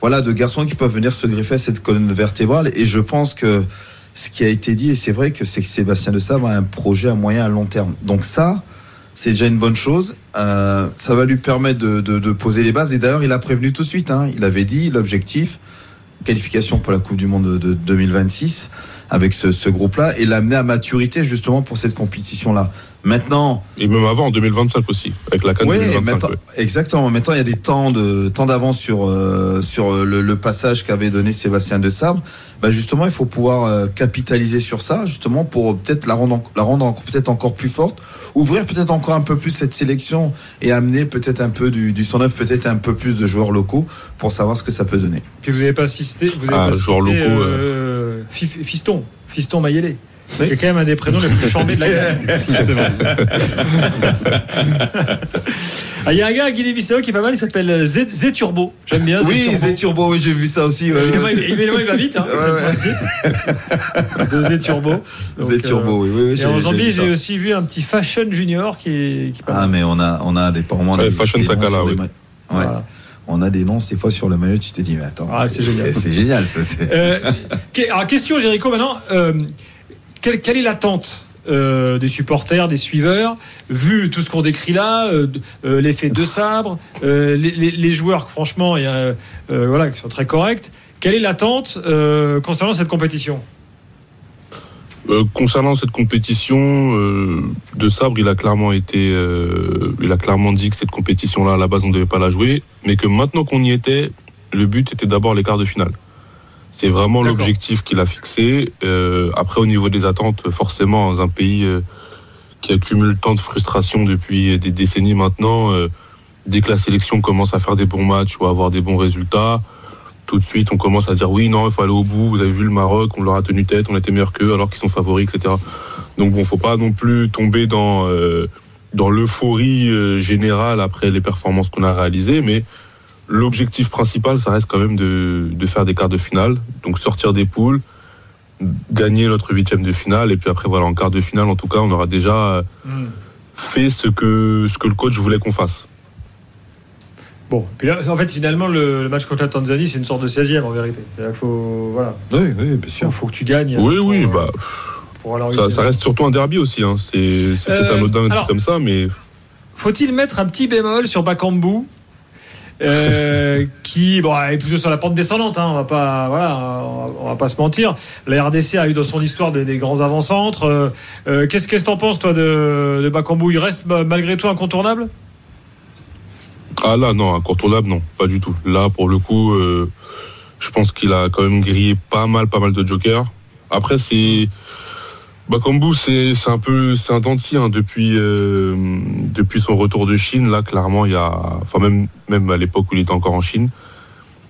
voilà, de garçons qui peuvent venir se greffer à cette colonne vertébrale. Et je pense que ce qui a été dit, et c'est vrai que c'est que Sébastien de Sabre a un projet à moyen à long terme. Donc ça, c'est déjà une bonne chose. Euh, ça va lui permettre de, de, de, poser les bases. Et d'ailleurs, il a prévenu tout de suite. Hein. Il avait dit l'objectif, qualification pour la Coupe du Monde de, de 2026 avec ce, ce groupe-là et l'amener à maturité justement pour cette compétition-là. Maintenant. Et même avant, en 2025 aussi, avec la CAN oui, Maintenant, Exactement. Maintenant, il y a des temps de temps d'avance sur euh, sur le, le passage qu'avait donné Sébastien de Sabre. Bah justement, il faut pouvoir euh, capitaliser sur ça, justement, pour peut-être la rendre la rendre peut-être encore plus forte, ouvrir peut-être encore un peu plus cette sélection et amener peut-être un peu du, du 109, peut-être un peu plus de joueurs locaux pour savoir ce que ça peut donner. Puis vous n'avez pas assisté, vous avez ah, pas joueurs locaux. Euh, Fiston, Fiston C'est quand même un des prénoms les plus chambés de la gamme. (laughs) C'est vrai. (laughs) Ah, il y a un gars à Guinée-Bissau qui est pas mal, il s'appelle Z, Turbo. J'aime bien. Oui, Z Turbo, oui, j'ai vu ça aussi. Ouais, évidemment, il va vite. Hein, (laughs) de Z Turbo. Z Turbo, oui, oui. Et en Zambie, j'ai aussi vu un petit Fashion Junior qui est. ah, mais on a, on a des. Ouais, fashion Sakala, oui. Ouais. on a des noms, des fois sur le maillot, tu te dis, mais attends, ah, c'est génial. C'est génial, ça. Euh, alors, question, Jéricho, maintenant. Euh, quelle, est l'attente euh, des supporters, des suiveurs, vu tout ce qu'on décrit là, euh, euh, l'effet de sabre, les, joueurs, franchement, qui sont très corrects. Quelle est l'attente concernant cette compétition? Concernant cette compétition de sabre, il a clairement il a clairement dit que cette compétition-là, à la base, on ne devait pas la jouer, mais que maintenant qu'on y était, le but c'était d'abord les quarts de finale. C'est vraiment l'objectif qu'il a fixé. après, au niveau des attentes, forcément, dans un pays qui accumule tant de frustration depuis des décennies maintenant, dès que la sélection commence à faire des bons matchs ou à avoir des bons résultats, tout de suite, on commence à dire oui, non, il faut aller au bout. Vous avez vu le Maroc, on leur a tenu tête, on était meilleurs qu'eux alors qu'ils sont favoris, etc. Donc bon, faut pas non plus tomber dans euh, dans l'euphorie euh, générale après les performances qu'on a réalisées, mais l'objectif principal, ça reste quand même de, de, faire des quarts de finale, donc sortir des poules, gagner notre huitième de finale, et puis après voilà, en quart de finale, en tout cas, on aura déjà mm. fait ce que ce que le coach voulait qu'on fasse. Bon, puis là, en fait, finalement, le, match contre la Tanzanie, c'est une sorte de 16e en vérité. Il faut, voilà. Oui, oui, bien sûr. Il faut que tu gagnes. Oui, oui, bah. ça, ça, reste surtout un derby aussi. Hein. C'est peut-être un autre truc comme ça, mais. Faut-il mettre un petit bémol sur Bakambu? Euh, qui bon, est plutôt sur la pente descendante, hein, on va pas, voilà, on va, pas se mentir. La RDC a eu dans son histoire des, grands avant-centres. Euh, euh, qu'est-ce que tu en penses, toi, de, de Bakambu? Il reste malgré tout incontournable? Ah là, non, incontournable, non, pas du tout. Là, pour le coup, je pense qu'il a quand même grillé pas mal, pas mal de jokers. Après, c'est. Bakambu, c'est un peu. C'est un hein, depuis, euh, depuis son retour de Chine. Là, clairement, il y a. Enfin, même, même à l'époque où il était encore en Chine,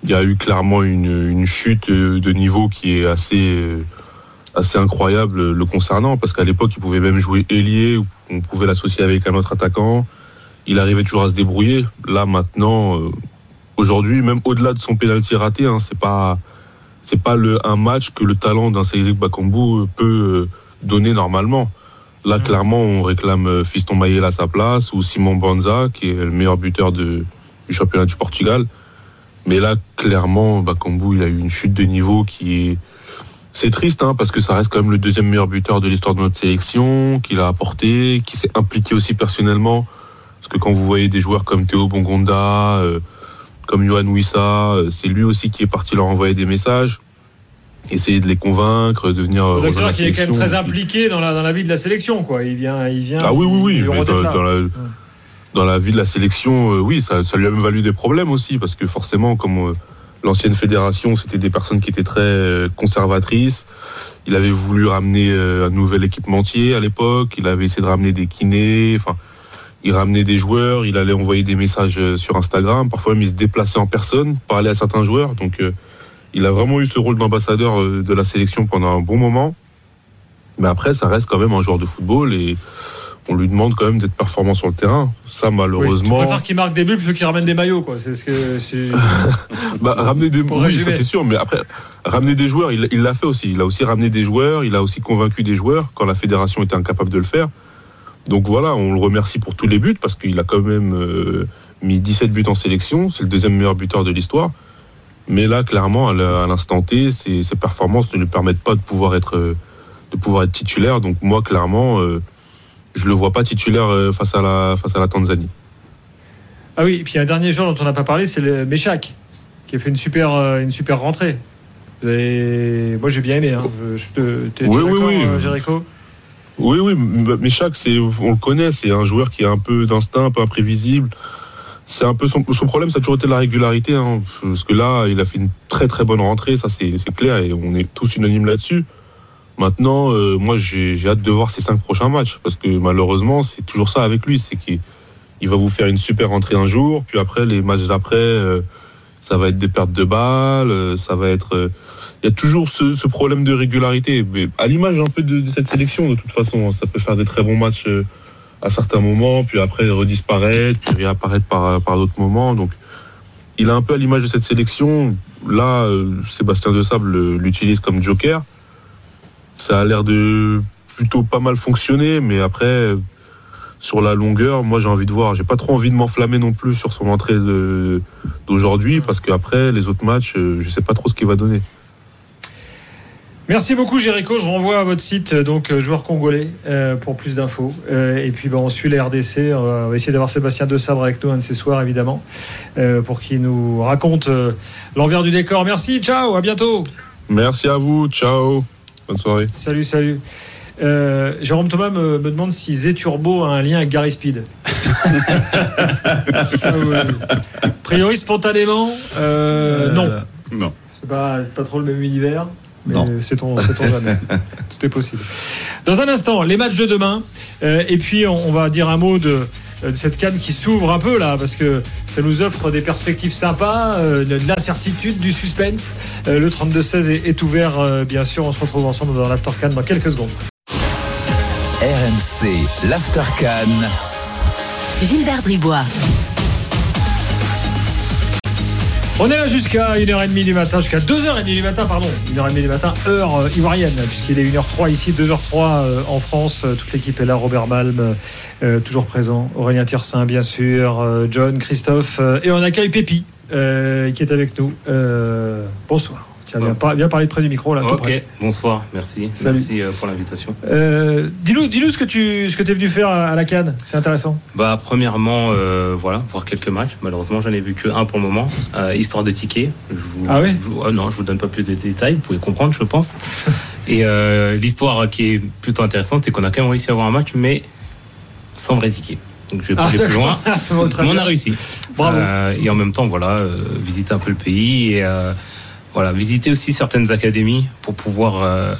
il y a eu clairement une, une chute de niveau qui est assez. assez incroyable le concernant parce qu'à l'époque il pouvait même jouer ailier on pouvait l'associer avec un autre attaquant il arrivait toujours à se débrouiller. Là maintenant, euh, aujourd'hui, même au-delà de son pénalty raté, hein, c'est pas c'est pas le, un match que le talent d'un Cédric Bakambu peut euh, donner normalement. Là, mmh. clairement, on réclame euh, Fiston Mayel à sa place ou Simon Banza, qui est le meilleur buteur de, du championnat du Portugal. Mais là, clairement, Bakambu, il a eu une chute de niveau qui est. C'est triste, hein, parce que ça reste quand même le deuxième meilleur buteur de l'histoire de notre sélection, qu'il a apporté, qui s'est impliqué aussi personnellement parce que quand vous voyez des joueurs comme Théo Bongonda, euh, comme Johan Wissa, euh, c'est lui aussi qui est parti leur envoyer des messages, essayer de les convaincre, de venir. Euh, c'est vrai qu'il est quand même très impliqué dans la, dans la vie de la sélection, quoi. Il vient, il vient. Ah oui, oui, oui. dans, la, vie de la sélection, oui, ça, lui a même valu des problèmes aussi, parce que forcément, comme l'ancienne fédération, c'était des personnes qui étaient très conservatrices. Il avait voulu ramener un nouvel équipementier à l'époque. Il avait essayé de ramener des kinés. Enfin, il ramenait des joueurs, il allait envoyer des messages euh, sur Instagram, parfois même il se déplaçait en personne, parler à certains joueurs. Donc euh, il a vraiment eu ce rôle d'ambassadeur euh, de la sélection pendant un bon moment. Mais après, ça reste quand même un joueur de football et on lui demande quand même d'être performant sur le terrain. Ça, malheureusement. Oui, tu préfères qu'il marque des buts plutôt qu'il ramène des maillots, quoi. C'est ce que. (laughs) bah, ramener des oui, ça c'est sûr. Mais après, ramener des joueurs, il l'a fait aussi. Il a aussi ramené des joueurs. Il a aussi convaincu des joueurs quand la fédération était incapable de le faire. Donc voilà, on le remercie pour tous les buts parce qu'il a quand même euh, mis 17 buts en sélection. C'est le deuxième meilleur buteur de l'histoire. Mais là, clairement, à l'instant T, ses, performances ne lui permettent pas de pouvoir être, de pouvoir être titulaire. Donc moi, clairement, euh, je ne le vois pas titulaire euh, face à la, face à la Tanzanie. Ah oui, et puis un dernier joueur dont on n'a pas parlé, c'est le Méchac, qui a fait une super, une super rentrée. Moi, j'ai bien aimé. Hein. Je te, oui, oui, oui. Jericho? Oui, oui, c'est, on le connaît, c'est un joueur qui a un peu d'instinct, un peu imprévisible. C'est un peu son, problème, ça a toujours été la régularité, hein, parce que là, il a fait une très très bonne rentrée, ça c'est, clair, et on est tous unanimes là-dessus. Maintenant, euh, moi, j'ai, hâte de voir ses cinq prochains matchs, parce que malheureusement, c'est toujours ça avec lui, c'est qu'il il va vous faire une super rentrée un jour, puis après, les matchs d'après, euh, ça va être des pertes de balles, euh, ça va être il y a toujours ce, problème de régularité. Mais à l'image un peu de, cette sélection, de toute façon, ça peut faire des très bons matchs à certains moments, puis après redisparaître, puis réapparaître par, d'autres moments. Il a un peu à l'image de cette sélection. Là, euh, Sébastien De Sable l'utilise comme joker. Ça a l'air de plutôt pas mal fonctionner, mais après, sur la longueur, moi j'ai envie de voir. J'ai pas trop envie de m'enflammer non plus sur son entrée d'aujourd'hui, parce qu'après, les autres matchs, euh, je sais pas trop ce qu'il va donner. Merci beaucoup, Jéricho. Je renvoie à votre site, euh, donc euh, joueur congolais, euh, pour plus d'infos. et puis, ben, on suit les RDC. On va essayer d'avoir Sébastien De Sabre avec nous un de ces soirs, évidemment, pour qu'il nous raconte l'envers du décor. Merci, ciao, à bientôt. Merci à vous, ciao. Bonne soirée. Salut, salut. Euh, Jérôme Thomas me, demande si Zé-Turbo a un lien avec Gary Speed. (laughs) a priori, spontanément, euh, non. Non. C'est pas, pas trop le même univers. Mais c'est ton, jamais. (laughs) Tout est possible. Dans un instant, les matchs de demain. et puis, on, va dire un mot de, cette canne qui s'ouvre un peu là, parce que ça nous offre des perspectives sympas, de, l'incertitude, du suspense. le 32-16 est, est, ouvert, bien sûr. On se retrouve ensemble dans l'After Cannes dans quelques secondes. RMC, l'Aftercan. Gilbert Bribois. On est là jusqu'à 1h30 du matin, jusqu'à 2h30 du matin, pardon, 1h30 du matin, heure euh, ivoirienne, puisqu'il est 1h03 ici, 2h03 euh, en France. Euh, toute l'équipe est là, Robert Malm, toujours présent, Aurélien Tiersin, bien sûr, John, Christophe, et on accueille Pépi, qui est avec nous. bonsoir. Tiens, viens, viens, parler près du micro là. Ok, bonsoir, merci. Merci euh, pour l'invitation. Euh, dis-nous, dis-nous ce que tu ce que es venu faire à, la Cannes, c'est intéressant. Bah premièrement, euh, voilà, voir quelques matchs. Malheureusement, j'en ai vu que un pour le moment, histoire de tickets. ah oui. Oh non, je vous donne pas plus de détails, vous pouvez comprendre, je pense. (laughs) Et l'histoire qui est plutôt intéressante, c'est qu'on a quand même réussi à avoir un match, mais sans vrai ticket. Donc je vais pas ah, aller plus loin. (laughs) mais on a réussi. Bravo. et en même temps, voilà, visiter un peu le pays et voilà, visiter aussi certaines académies pour pouvoir euh,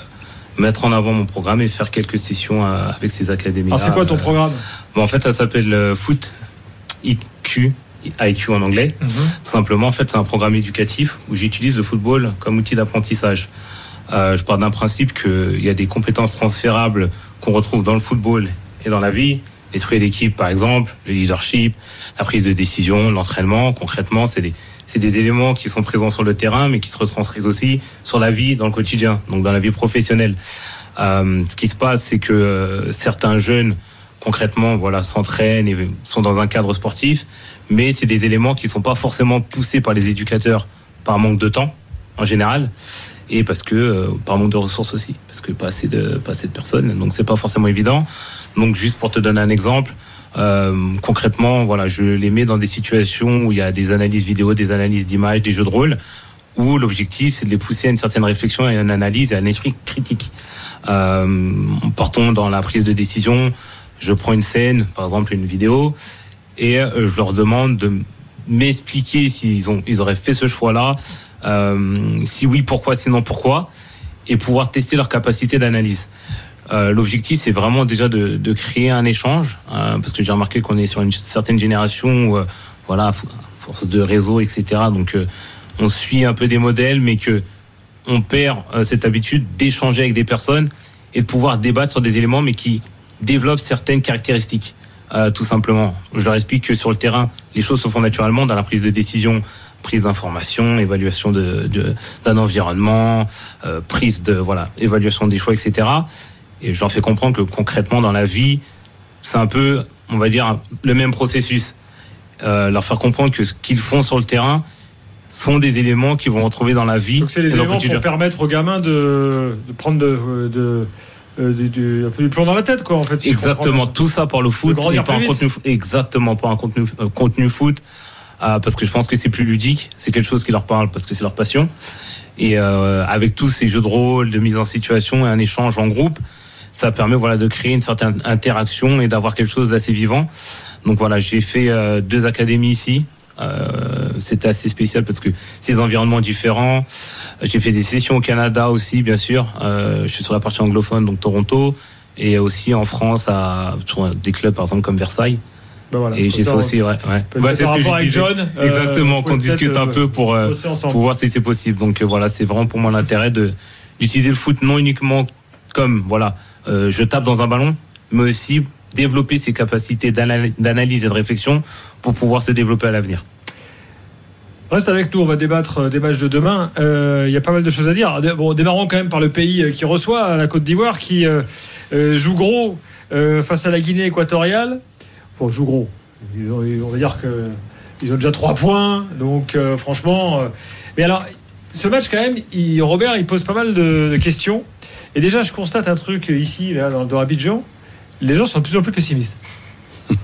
mettre en avant mon programme et faire quelques sessions euh, avec ces académies. Alors c'est quoi ton euh, programme bon, En fait, ça s'appelle Foot IQ. IQ en anglais. Mhm. Simplement, en fait, c'est un programme éducatif où j'utilise le football comme outil d'apprentissage. je pars d'un principe qu'il y a des compétences transférables qu'on retrouve dans le football et dans la vie. L'esprit d'équipe, par exemple, le leadership, la prise de décision, l'entraînement. Concrètement, c'est des, c'est des éléments qui sont présents sur le terrain, mais qui se retranscrivent aussi sur la vie, dans le quotidien, donc dans la vie professionnelle. Euh, ce qui se passe, c'est que euh, certains jeunes, concrètement, voilà, s'entraînent et sont dans un cadre sportif, mais c'est des éléments qui sont pas forcément poussés par les éducateurs par manque de temps, en général, et parce que euh, par manque de ressources aussi, parce que pas assez de pas assez de personnes, donc c'est pas forcément évident. Donc juste pour te donner un exemple, euh, concrètement, voilà, je les mets dans des situations où il y a des analyses vidéo, des analyses d'images, des jeux de rôle, où l'objectif c'est de les pousser à une certaine réflexion et à une analyse et à un esprit critique. Euh, partons dans la prise de décision. Je prends une scène, par exemple une vidéo, et euh, je leur demande de m'expliquer s'ils ont, ils auraient fait ce choix-là, euh, si oui, pourquoi, sinon pourquoi, et pouvoir tester leur capacité d'analyse. Euh, l'objectif, c'est vraiment déjà de, de, créer un échange, euh, parce que j'ai remarqué qu'on est sur une certaine génération où, euh, voilà, force de réseau, etc. Donc, on suit un peu des modèles, mais que on perd cette habitude d'échanger avec des personnes et de pouvoir débattre sur des éléments, mais qui développent certaines caractéristiques. tout simplement. Je leur explique que sur le terrain, les choses se font naturellement dans la prise de décision, prise d'information, évaluation de, d'un environnement, prise de voilà, évaluation des choix, etc. Et j'en fais comprendre que concrètement dans la vie, c'est un peu, on va dire, le même processus. Euh, leur faire comprendre que ce qu'ils font sur le terrain sont des éléments qu'ils vont retrouver dans la vie. Donc c'est les éléments pour permettre aux gamins de, de prendre de, de euh, du, un peu du plomb dans la tête, quoi, en fait. exactement, tout ça pour le foot et pas un contenu, exactement, pas un contenu, euh, contenu foot, euh, parce que je pense que c'est plus ludique, c'est quelque chose qui leur parle parce que c'est leur passion. Et euh, avec tous ces jeux de rôle, de mise en situation et un échange en groupe, ça permet voilà de créer une certaine interaction et d'avoir quelque chose d'assez vivant. Donc voilà, j'ai fait euh, deux académies ici. Euh, c'était assez spécial parce que ces environnements différents. J'ai fait des sessions au Canada aussi, bien sûr. Euh, je suis sur la partie anglophone, donc Toronto, et aussi en France à sur des clubs par exemple comme Versailles. Ben voilà, et j'ai fait aussi, ouais, ouais. c'est ce que John, euh, Exactement, qu'on discute un peu pour, pour voir si c'est possible. Donc voilà, c'est vraiment pour moi l'intérêt de d'utiliser le foot non uniquement comme voilà euh, je tape dans un ballon, mais aussi développer ses capacités d'analyse et de réflexion pour pouvoir se développer à l'avenir. Reste avec nous, on va débattre euh, des matchs de demain. Euh, il y a pas mal de choses à dire. Bon, démarrons quand même par le pays qui reçoit, la Côte d'Ivoire, qui joue gros face à la Guinée équatoriale. Enfin, joue gros. On va dire qu'ils ont déjà trois points. Donc, franchement. mais alors, ce match, quand même, Robert, il pose pas mal de questions. Et déjà, je constate un truc ici, là, dans, dans Abidjan, les gens sont de plus en plus pessimistes. (laughs)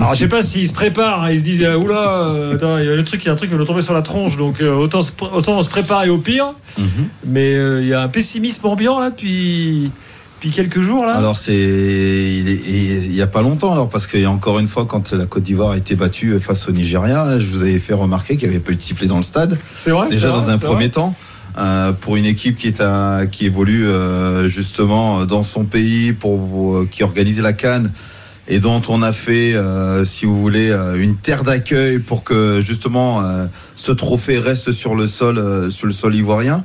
Alors je sais pas s'ils se préparent, ils se disent euh, oula, euh, il y a le truc, il y a un truc qui va tomber sur la tronche, donc euh, autant, se autant se préparer au pire. Mhm. Mais euh, il y a un pessimisme ambiant là depuis, depuis quelques jours là. Alors c'est il est- il y a pas longtemps alors parce a encore une fois quand la Côte d'Ivoire a été battue face au Nigeria, je vous avais fait remarquer qu'il y avait pas eu de sifflet dans le stade. C'est vrai, Déjà dans vrai, un premier vrai. temps. Euh, pour une équipe qui évolue euh, justement dans son pays pour euh, qui organisait la Cannes et dont on a fait euh, si vous voulez euh, une terre d'accueil pour que justement euh, ce trophée reste sur le sol euh, sur le sol ivoirien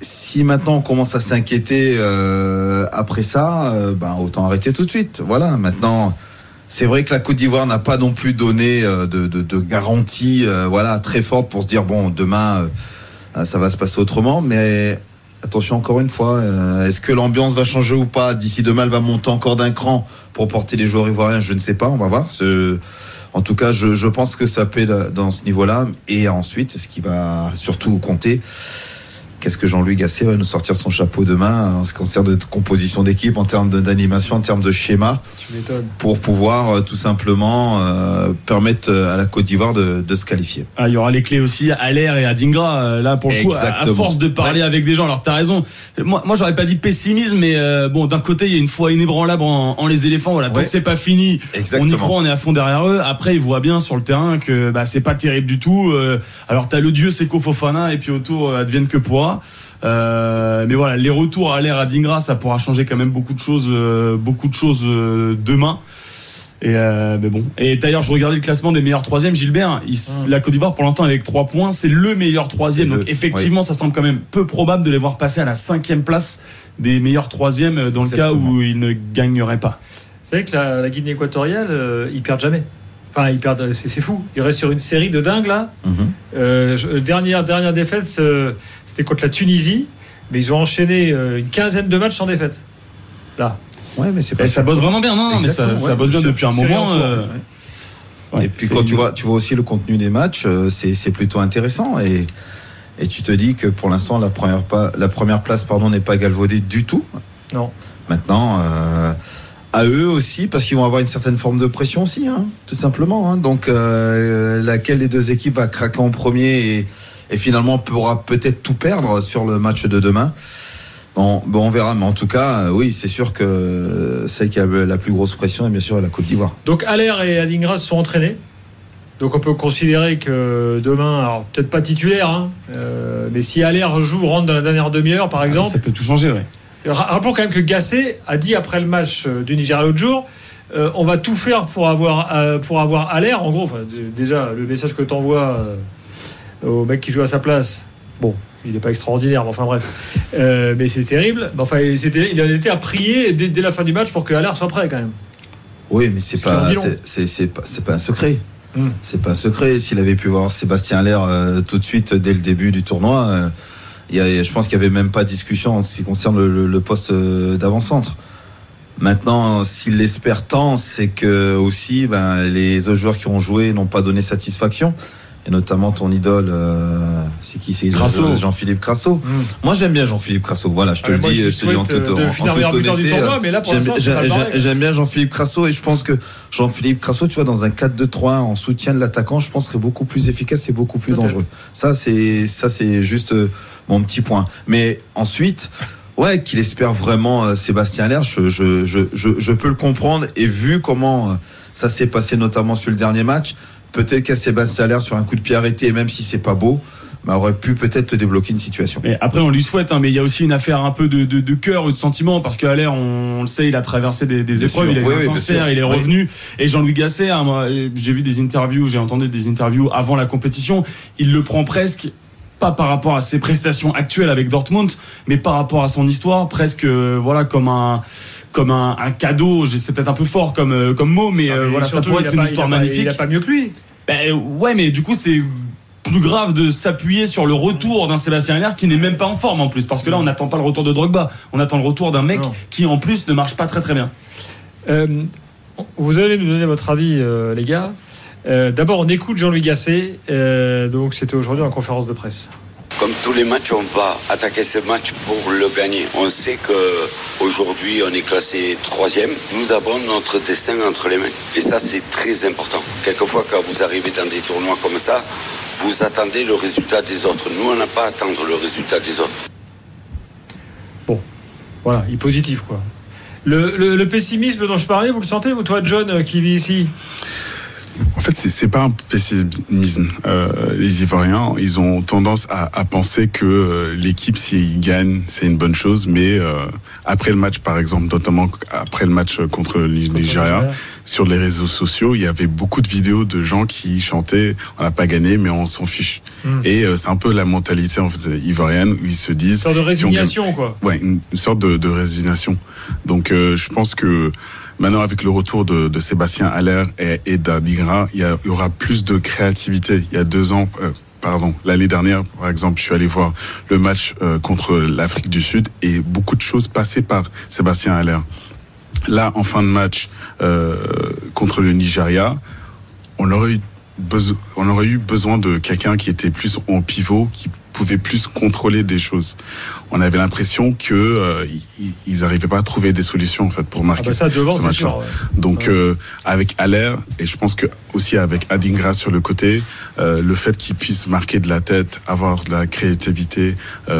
si maintenant on commence à s'inquiéter euh, après ça, euh, ben autant arrêter tout de suite. Voilà. Maintenant, c'est vrai que la Côte d'Ivoire n'a pas non plus donné euh, de, de, garantie, euh, voilà, très forte pour se dire bon, demain euh, ça va se passer autrement. Mais attention encore une fois, euh, est-ce que l'ambiance va changer ou pas D'ici demain, elle va monter encore d'un cran pour porter les joueurs ivoiriens. Je ne sais pas. On va voir. En tout cas, je, je pense que ça paie dans ce niveau-là. Et ensuite, ce qui va surtout compter, qu'est-ce que Jean-Louis Gasset va nous sortir son chapeau demain en ce qui concerne de composition d'équipe, en termes d'animation, en termes de schéma, pour pouvoir euh, tout simplement euh, permettre euh, à la Côte d'Ivoire de, de se qualifier. Ah, il y aura les clés aussi à l'air et à Dingra. euh, Là, pour le coup, à- à, Exactement. force de parler avec des gens, alors t'as raison. Moi, moi j'aurais pas dit pessimisme, mais euh, bon, d'un côté, il y a une foi inébranlable en, en les éléphants. Voilà, tant Ouais. que c'est pas fini, on y Exactement. croit, on est à fond derrière eux. Après, ils voient bien sur le terrain que bah, c'est pas terrible du tout. Euh, alors, t'as le dieu Seko Fofana et puis autour, euh, advienne que pourra. Euh, mais voilà, les retours à l'air à Dingra, ça pourra changer quand même beaucoup de choses, euh, beaucoup de choses euh, demain. Et euh, mais bon. Et d'ailleurs, je regardais le classement des meilleurs troisièmes. Gilbert, il s- la Côte d'Ivoire pour l'instant avec trois points, c'est le meilleur troisième. Donc le- effectivement, ça semble quand même peu probable de les voir passer à la cinquième place des meilleurs troisièmes dans le cas où ils ne gagneraient pas. Vous savez que la, la Guinée équatoriale, euh, ils perdent jamais. Enfin, ils perdent, c'est c'est fou. Ils restent sur une série de dingues là. Mhm. Euh, dernière, dernière défaite, c'est- c'était contre la Tunisie, mais ils ont enchaîné euh, une quinzaine de matchs sans défaite. Là. Ouais, mais c'est Et ça bosse vraiment bien, non, non, mais ça, bosse bien depuis un moment. euh, ouais, et puis c'est- quand tu vois, tu vois aussi le contenu des matchs, euh, c'est c'est plutôt intéressant et et tu te dis que pour l'instant la première pas, la première place pardon n'est pas galvaudée du tout. Non. Maintenant, euh, à eux aussi, parce qu'ils vont avoir une certaine forme de pression aussi, hein, tout simplement. hein. Donc, euh, laquelle des deux équipes va craquer en premier et, et finalement pourra peut-être tout perdre sur le match de demain? Bon, bon, on verra. Mais en tout cas, euh, oui, c'est sûr que celle qui a la plus grosse pression est bien sûr la Côte d'Ivoire. Donc Allaire et Adingra se sont entraînés. Donc on peut considérer que demain, alors peut-être pas titulaire, hein, euh, mais si Allaire joue, rentre dans la dernière demi-heure par exemple, ça peut tout changer, ouais. Ra- Rappelons quand même que Gasset a dit après le match euh, du Nigeria l'autre jour euh, on va tout faire pour avoir, euh, pour avoir à l'air. En gros, enfin, déjà, le message que tu envoies au mec qui joue à sa place, bon, il n'est pas extraordinaire, mais enfin bref. Euh, mais c'est terrible. Enfin, il en était à prier dès, dès la fin du match pour que Allaire soit prêt quand même. Oui, mais c'est pas, c'est- pas, pas un secret. Hmm. C'est pas un secret. S'il avait pu voir Sébastien Allaire euh, tout de suite dès le début du tournoi, euh, y a- je pense qu'il y avait même pas de discussion en ce qui concerne le, le- poste euh, d'avant-centre. Maintenant, s'il l'espère tant, c'est que aussi, ben, les autres joueurs qui ont joué n'ont pas donné satisfaction. Et notamment ton idole, euh, c'est qui c'est. Jean-Philippe Crasso. Moi, j'aime bien Jean-Philippe Crasso. Voilà, je te Ah, le moi, dis, je je te dis en toute, en- toute honnêteté. j'aime- bien Jean-Philippe Crasso et je pense que Jean-Philippe Crasso, tu vois, dans un 4-2-3 en soutien de l'attaquant, je pense serait beaucoup plus efficace et beaucoup plus dangereux. Ça, c'est ça, c'est juste euh, mon petit point. Mais ensuite, ouais, qu'il espère vraiment euh, Sébastien Allaire, je, je, je, je, je peux le comprendre. Et vu comment euh, ça s'est passé, notamment sur le dernier match, peut-être qu'à Sébastien Allaire, sur un coup de pied arrêté, même si c'est pas beau, bah, aurait pu peut-être te débloquer une situation. Mais après, on lui souhaite, hein, mais il y a aussi une affaire un peu de, de, de cœur ou de sentiment, parce qu'à l'air, on, on le sait, il a traversé des, épreuves, sûr. il a eu Oui, un oui, bien cancer, sûr. il est Oui. revenu. Et Jean-Louis Gasset, hein, moi, j'ai vu des interviews, j'ai entendu des interviews avant la compétition, il le prend presque pas par rapport à ses prestations actuelles avec Dortmund, mais par rapport à son histoire, presque euh, voilà comme un comme un, un cadeau. C'est peut-être un peu fort comme euh, comme mot, mais, euh, mais voilà, ça pourrait être une pas- histoire il a pas- magnifique. il a pas mieux que lui. Ben, ouais, mais du coup, c'est plus grave de s'appuyer sur le retour d'un Sébastien Haller qui n'est même pas en forme en plus. Parce que là, on n'attend pas le retour de Drogba. On attend le retour d'un mec Non. qui, en plus, ne marche pas très très bien. Euh, vous allez nous donner votre avis, euh, les gars. Euh, D'abord, on écoute Jean-Louis Gasset. Euh, donc, c'était aujourd'hui en conférence de presse. comme tous les matchs, on va attaquer ce match pour le gagner. On sait que aujourd'hui on est classé troisième. Nous avons notre destin entre les mains. Et ça, c'est très important. Quelquefois, quand vous arrivez dans des tournois comme ça, vous attendez le résultat des autres. Nous, on n'a pas à attendre le résultat des autres. Bon, voilà, il est positif, quoi. Le, le, pessimisme dont je parlais, vous le sentez, vous, toi, John, qui vit ici? En fait, c'est pas un pessimisme. Euh, les Ivoiriens, ils ont tendance à, à penser que euh, l'équipe, s'ils gagnent, c'est une bonne chose. Mais euh, après le match, par exemple, notamment après le match contre le Nigeria, sur les réseaux sociaux, il y avait beaucoup de vidéos de gens qui chantaient "On n'a pas gagné, mais on s'en fiche". Hmm. Et euh, c'est un peu la mentalité en fait, ivoirienne où ils se disent. Une sorte de résignation, quoi. Ouais, une, sorte de, de résignation. Donc, je pense que Maintenant, avec le retour de, Sébastien Haller et, et d'Adigra, il, y, aura plus de créativité. Il y a deux ans, euh, pardon, l'année dernière, par exemple, je suis allé voir le match euh, contre l'Afrique du Sud et beaucoup de choses passaient par Sébastien Haller. Là, en fin de match euh, contre le Nigeria, on aurait eu on aurait eu besoin de quelqu'un qui était plus en pivot, qui pouvait plus contrôler des choses. On avait l'impression que euh, ils n'arrivaient pas à trouver des solutions en fait pour marquer ah bah ça, devant, ce match. Donc euh, avec Aller et je pense que aussi avec Adingra sur le côté, euh, le fait qu'il puisse marquer de la tête, avoir de la créativité,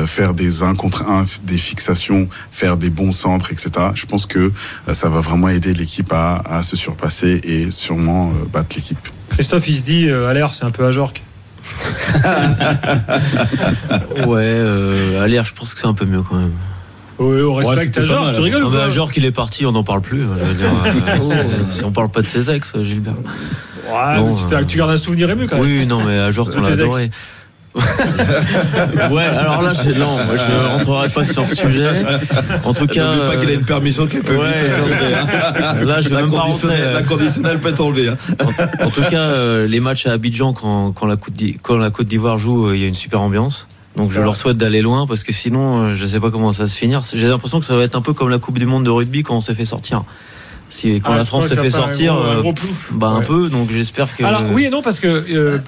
faire des un contre un, des fixations, faire des bons centres, etc. Je pense que ça va vraiment aider l'équipe à, à, se surpasser et sûrement battre l'équipe. Christophe, il se dit, Aller, c'est un peu à Jorque. (laughs) ouais, euh, Aller, je pense que c'est un peu mieux quand même. Oui, on respecte ouais, Ajor, tu rigoles non, mais Ajor qu'il est parti, on n'en parle plus. (laughs) si on parle pas de ses ex, Gilbert. Ouais, tu, tu, gardes un souvenir ému quand même. Oui, non, mais Ajor, (laughs) tu l'as adoré. (laughs) ouais, alors là, je, non, moi, je rentrerai pas sur ce sujet. En tout cas, pas qu'il a une permission qu'elle peut ouais, vite enlever. Hein. (laughs) Là, je vais la même pas rentrer. La conditionnelle peut être enlevée. Hein. En, tout cas, euh, les matchs à Abidjan, quand, quand la Côte d'Ivoire joue, euh, il y a une super ambiance. Donc je leur souhaite d'aller loin parce que sinon, euh, je sais pas comment ça va se finir. J'ai l'impression que ça va être un peu comme la Coupe du Monde de rugby quand on s'est fait sortir. Si, quand ah, la France s'est fait sortir, un, bah un peu, donc j'espère que. Alors oui et non parce que euh,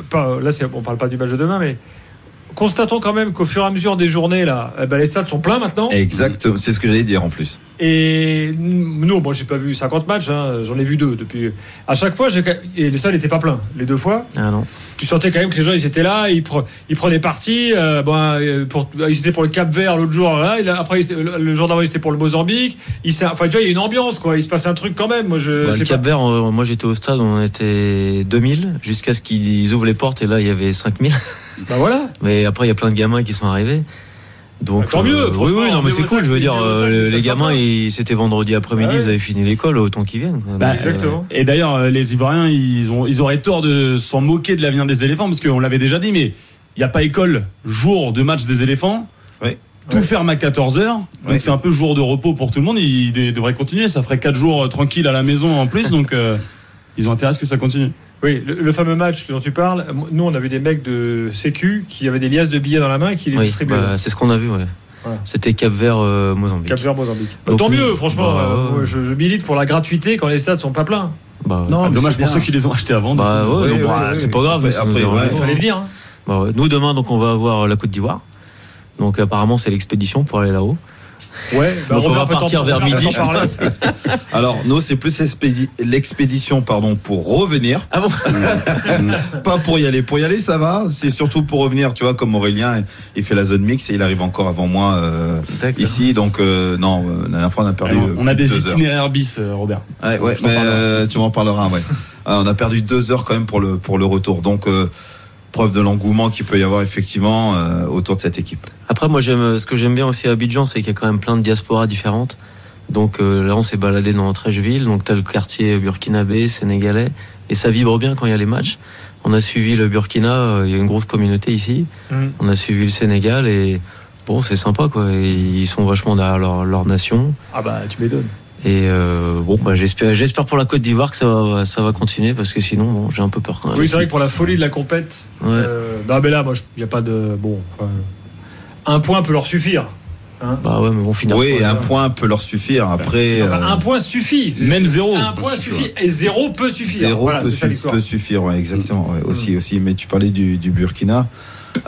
là on parle pas du match de demain, mais constatons quand même qu'au fur et à mesure des journées, là, eh ben, les stades sont pleins maintenant. Exact, c'est ce que j'allais dire en plus. Et nous, moi, j'ai pas vu 50 matchs, hein, j'en ai vu deux depuis. À chaque fois, et le stade n'était pas plein, les deux fois. Ah non. Tu sentais quand même que les gens, ils étaient là, ils, prenaient parti. Euh, bon, euh, pour, ils étaient pour le Cap Vert l'autre jour, là, après, le jour d'avant, ils étaient pour le Mozambique. Enfin, tu vois, il y a une ambiance, quoi. Il se passe un truc quand même. Moi, je, bah, le Cap Vert, euh, moi, j'étais au stade, on était 2000, jusqu'à ce qu'ils ouvrent les portes, et là, il y avait 5000. Bah voilà. (laughs) Mais après, il y a plein de gamins qui sont arrivés. Donc, bah, tant mieux, euh, oui, oui, non, mais c'est cool. Je veux dire, euh, les gamins, c'était vendredi après-midi, ils avaient fini l'école, autant qu'ils viennent. Bah, exactement. Et d'ailleurs, euh, les Ivoiriens, ils, ont, ils auraient tort de s'en moquer de l'avenir des éléphants, parce qu'on l'avait déjà dit, mais il n'y a pas école jour de match des éléphants. Oui. Tout ferme à 14h, donc c'est un peu jour de repos pour tout le monde. Ils devraient continuer, ça ferait 4 jours tranquilles à la maison en plus, donc ils ont intérêt à ce que ça continue. Oui, le, fameux match dont tu parles, nous on a vu des mecs de Sécu qui avaient des liasses de billets dans la main et qui les distribuaient. Bah, c'est ce qu'on a vu, ouais. C'était Cap Vert euh, Mozambique. Cap Vert Mozambique. tant mieux, franchement. Bah, euh, je, milite pour la gratuité quand les stades sont pas pleins. Bah, non, dommage pour ceux qui les ont achetés avant. Bah, c'est pas grave. Après, il fallait venir. Hein. nous demain, donc on va avoir la Côte d'Ivoire. Donc apparemment c'est l'expédition pour aller là-haut. Ouais, bah on va partir vers midi. (laughs) Alors, nous, c'est plus l'expédition, pardon, pour revenir. Ah bon (laughs) Pas pour y aller. Pour y aller, ça va. C'est surtout pour revenir, tu vois, comme Aurélien, il fait la zone mix et il arrive encore avant moi euh, ici. Donc, euh, non, euh, la dernière fois, on a perdu. on a des itinéraires bis, Robert. Ouais, ouais, mais, tu m'en parleras, ouais. (laughs) on a perdu deux heures quand même pour le, pour le retour. Donc, preuve de l'engouement qu'il peut y avoir effectivement euh, autour de cette équipe. Après, moi, j'aime ce que j'aime bien aussi à Abidjan, c'est qu'il y a quand même plein de diasporas différentes. Donc euh, là, on s'est baladé dans 13 villes. Donc tu as le quartier burkinabé, sénégalais, et ça vibre bien quand il y a les matchs. On a suivi le Burkina, euh, il y a une grosse communauté ici. Mm. On a suivi le Sénégal et bon, c'est sympa quoi. ils sont vachement derrière leur, leur nation. Ah bah, tu m'étonnes. Et euh, bon, bah, j'espère, j'espère pour la Côte d'Ivoire que ça va, ça va continuer parce que sinon, bon, j'ai un peu peur quand même. Oui, c'est vrai que pour la folie de la compète, ouais. euh, bah, mais là, moi, il n'y a pas de bon. un point peut leur suffire. Hein bah ouais, mais bon, finalement. Oui, un point peut leur suffire. Après, euh, un point suffit. Même zéro. Un point suffit et zéro peut suffire. Zéro peut, suffire, ouais, exactement. Ouais, aussi, aussi. Mais tu parlais du, du Burkina.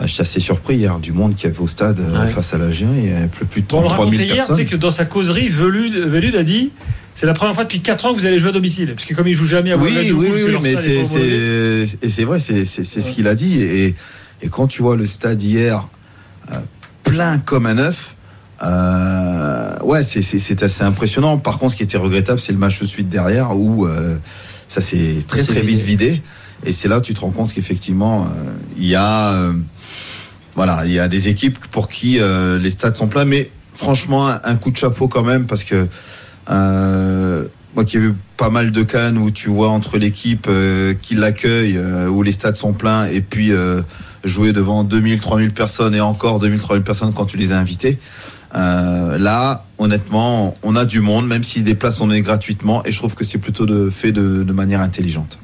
Je suis assez surpris hier du monde qui avait au stade face à l'Algérie. Il y avait plus de 3000 personnes. hier, tu sais que dans sa causerie, Velud, a dit c'est la première fois depuis 4 ans que vous allez jouer à domicile. Parce que comme il joue jamais à Oui, oui, oui, mais c'est vrai, c'est ce qu'il a dit. Et, et, quand tu vois le stade hier plein comme un œuf, euh, ouais, c'est assez impressionnant. Par contre, ce qui était regrettable, c'est le match de suite derrière où euh, ça s'est très très vite vidé. Et c'est là où tu te rends compte qu'effectivement, euh, il y a voilà, il y a des équipes pour qui les stades sont pleins. Mais franchement, un, coup de chapeau quand même parce que moi qui ai vu pas mal de cannes où tu vois entre l'équipe qui l'accueille, où les stades sont pleins, et puis jouer devant 2000, 3000 personnes et encore 2000, 3000 personnes quand tu les as invités. Euh, là, honnêtement, on a du monde, même si des places on est gratuitement, et je trouve que c'est plutôt de, fait de, manière intelligente.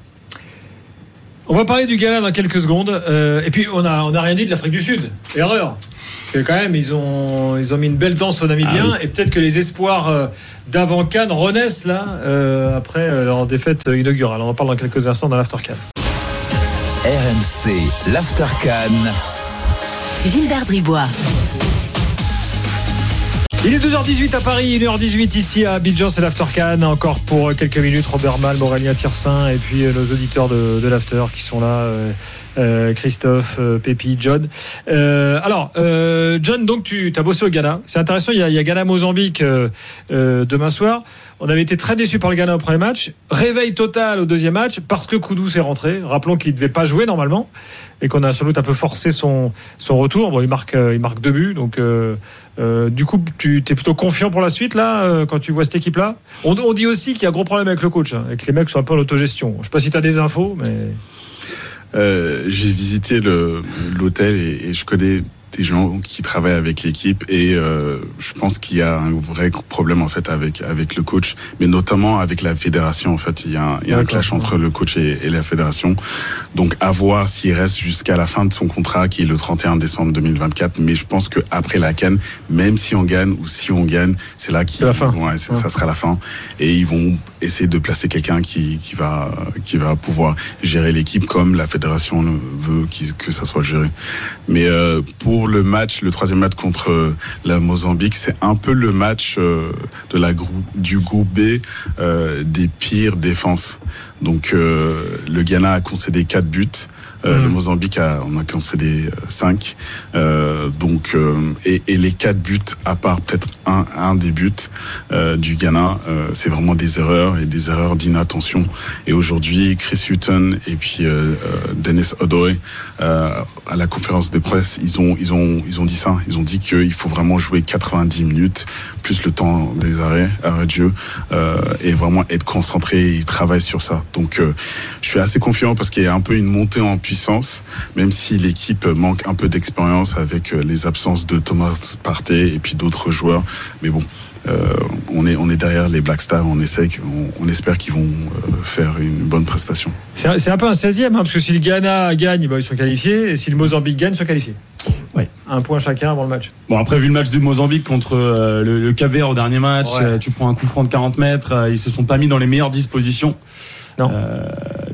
On va parler du gala dans quelques secondes. Euh, et puis, on n'a on a rien dit de l'Afrique du Sud. Erreur. Parce que quand même, ils ont, ils ont mis une belle danse au Namibien. Ah et peut-être que les espoirs euh, d'avant Cannes renaissent là, après leur défaite inaugurale. On en parle dans quelques instants dans l'After Cannes. RMC, l'After Cannes. Gilbert Bribois. Il est 2h18 à Paris, 1h18 ici à Abidjan, c'est l'After Cannes. Encore pour quelques minutes, Robert Mal, Aurélien Tirsin et puis euh, nos auditeurs de, de l'After qui sont là. Euh, euh, Christophe, Pépi, John. alors, John, donc tu as bossé au Ghana. C'est intéressant, il y a, Ghana-Mozambique demain soir. On avait été très déçus par le Ghana au premier match. Réveil total au deuxième match parce que Koudou s'est rentré. Rappelons qu'il ne devait pas jouer normalement et qu'on a sans doute un peu forcé son, retour. Bon, il marque, il marque deux buts, donc euh, du coup, tu es plutôt confiant pour la suite là euh, quand tu vois cette équipe-là? On, dit aussi qu'il y a un gros problème avec le coach, hein, et que les mecs sont un peu en autogestion. Je sais pas si tu as des infos, mais. Euh, j'ai visité l'hôtel et, je connais des gens qui travaillent avec l'équipe et euh, je pense qu'il y a un vrai problème en fait avec avec le coach, mais notamment avec la fédération. En fait, il y a un, il y a un clash entre le coach et, et, la fédération. Donc à voir s'il reste jusqu'à la fin de son contrat, qui est le 31 décembre 2024. Mais je pense que après la canne, même si on gagne ou si on gagne, c'est là qui fin. Ouais, ça sera la fin et ils vont essayer de placer quelqu'un qui qui va qui va pouvoir gérer l'équipe comme la fédération veut que ça soit géré. Mais euh, pour le match, le troisième match contre euh, la Mozambique, c'est un peu le match euh, de la du groupe B euh, des pires défenses. Donc le Ghana a concédé quatre buts. Euh, le mm. Mozambique a, on a concédé 5. Euh, euh, donc, et, et, les quatre buts, à part peut-être un, un des buts du Ghana, c'est vraiment des erreurs et des erreurs d'inattention. Et aujourd'hui, Chris Hutton et puis Dennis Odoe à la conférence de presse, ils ont, ils ont, ils ont dit ça. Ils ont dit qu'il faut vraiment jouer 90 minutes plus le temps des arrêts, arrêt de jeu, et vraiment être concentré. Ils travaillent sur ça. Donc, je suis assez confiant parce qu'il y a un peu une montée en puissance, même si l'équipe manque un peu d'expérience avec euh, les absences de Thomas Partey et puis d'autres joueurs. Mais bon, euh, on, est, on est derrière les Black Stars, on, essaie, on, espère qu'ils vont euh, faire une bonne prestation. C'est un, peu un 16e, hein, parce que si le Ghana gagne, bah, ils sont qualifiés, et si le Mozambique gagne, ils sont qualifiés. Oui. Un point chacun avant le match. Bon, après, vu le match du Mozambique contre le, le Cap au dernier match, tu prends un coup franc de 40 mètres, ils se sont pas mis dans les meilleures dispositions. Non. Euh,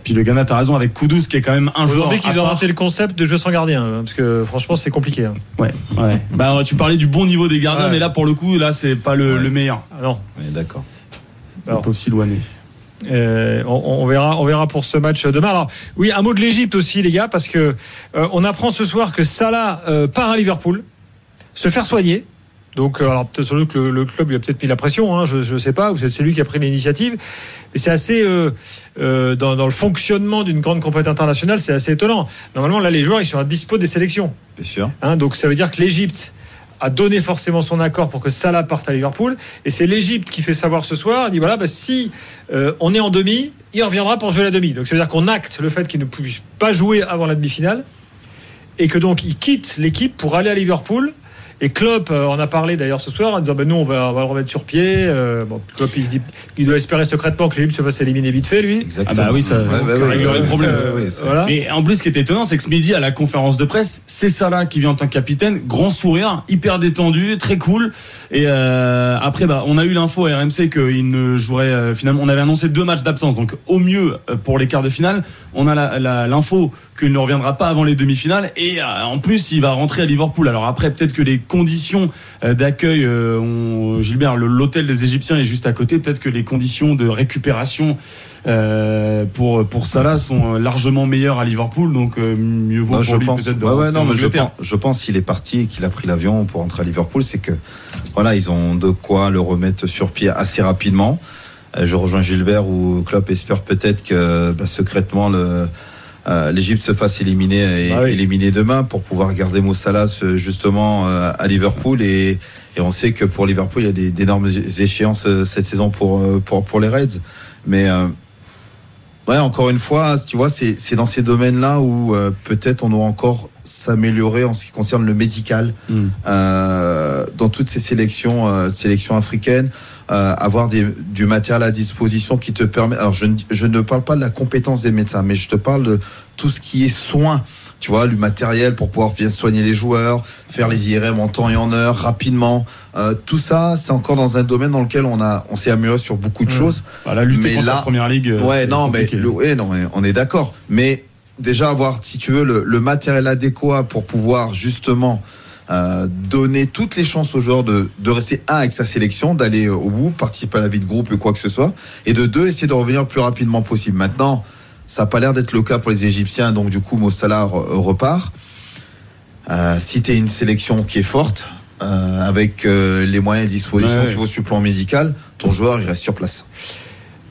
puis le Ghana, t'as raison, avec Koudous, qui est quand même un joueur. Aujourd'hui, qu'ils ont inventé le concept de jeu sans gardien, hein, parce que franchement, c'est compliqué. Hein. Ouais, ouais. (laughs) bah, tu parlais du bon niveau des gardiens, mais là, pour le coup, là, c'est pas le, meilleur. Ah non. D'accord. Un pauvre Silouané. Euh, on, verra, on verra pour ce match demain. Alors, oui, un mot de l'Égypte aussi, les gars, parce que euh, on apprend ce soir que Salah part à Liverpool, se faire soigner. Donc, euh, alors peut-être que le, club lui a peut-être mis la pression, hein, je ne sais pas, ou c'est lui qui a pris l'initiative. Mais c'est assez, euh, euh, dans, le fonctionnement d'une grande compétition internationale, c'est assez étonnant. Normalement, là, les joueurs, ils sont à dispo des sélections. Bien sûr. Hein, donc, ça veut dire que l'Égypte a donné forcément son accord pour que Salah parte à Liverpool. Et c'est l'Égypte qui fait savoir ce soir, dit voilà, bah, si on est en demi, il reviendra pour jouer la demi. Donc, ça veut dire qu'on acte le fait qu'il ne puisse pas jouer avant la demi-finale. Et que donc, il quitte l'équipe pour aller à Liverpool Et Klopp en a parlé d'ailleurs ce soir en disant ben nous on va, on va le remettre sur pied. bon, Klopp il se dit il doit espérer secrètement que l'Égypte se fasse éliminer vite fait lui. Exactement. Ah bah oui ça, réglerait le problème. Et en plus ce qui est étonnant c'est que ce midi à la conférence de presse c'est Salah qui vient en tant que capitaine, grand sourire, hyper détendu, très cool. Et après bah on a eu l'info à RMC qu'il ne jouerait finalement on avait annoncé deux matchs d'absence donc au mieux pour les quarts de finale on a l'info qu'il ne reviendra pas avant les demi-finales et euh, en plus il va rentrer à Liverpool. Alors après peut-être que les conditions euh, d'accueil, euh, Gilbert, l'hôtel des Égyptiens est juste à côté. Peut-être que les conditions de récupération pour pour Salah sont largement meilleures à Liverpool. Donc mieux vaut pour lui peut-être de ouais, non, mais je pense, je pense s'il est parti et qu'il a pris l'avion pour rentrer à Liverpool, c'est que voilà ils ont de quoi le remettre sur pied assez rapidement. Je rejoins Gilbert où Klopp espère peut-être que bah, secrètement le euh, l'Égypte se fasse éliminer et bah éliminer demain pour pouvoir garder Moussala justement euh, à Liverpool. Et, et, on sait que pour Liverpool il y a d'énormes échéances euh, cette saison pour pour pour les Reds. Mais ouais encore une fois tu vois c'est c'est dans ces domaines là où peut-être on doit encore s'améliorer en ce qui concerne le médical mm. dans toutes ces sélections sélections africaines euh, avoir des, du matériel à disposition qui te permet. Alors je, je ne parle pas de la compétence des médecins, mais je te parle de tout ce qui est soin tu vois, du matériel pour pouvoir bien soigner les joueurs, faire les IRM en temps et en heure, rapidement. Euh, tout ça, c'est encore dans un domaine dans lequel on a, on s'est amélioré sur beaucoup de mmh. choses. Bah, la lutte mais contre la première ligue. Euh, ouais, non, mais, ouais, non, mais on est d'accord. Mais déjà avoir, si tu veux, le, le matériel adéquat pour pouvoir justement euh, donner toutes les chances aux joueurs de, de rester un avec sa sélection, d'aller au bout, participer à la vie de groupe ou quoi que ce soit, et de deux essayer de revenir le plus rapidement possible. Maintenant, ça n'a pas l'air d'être le cas pour les Égyptiens, donc du coup Mossala repart. Euh, si tu es une sélection qui est forte, euh, avec euh, les moyens à disposition ouais, qu'il faut sur le plan médical, ton joueur il reste sur place.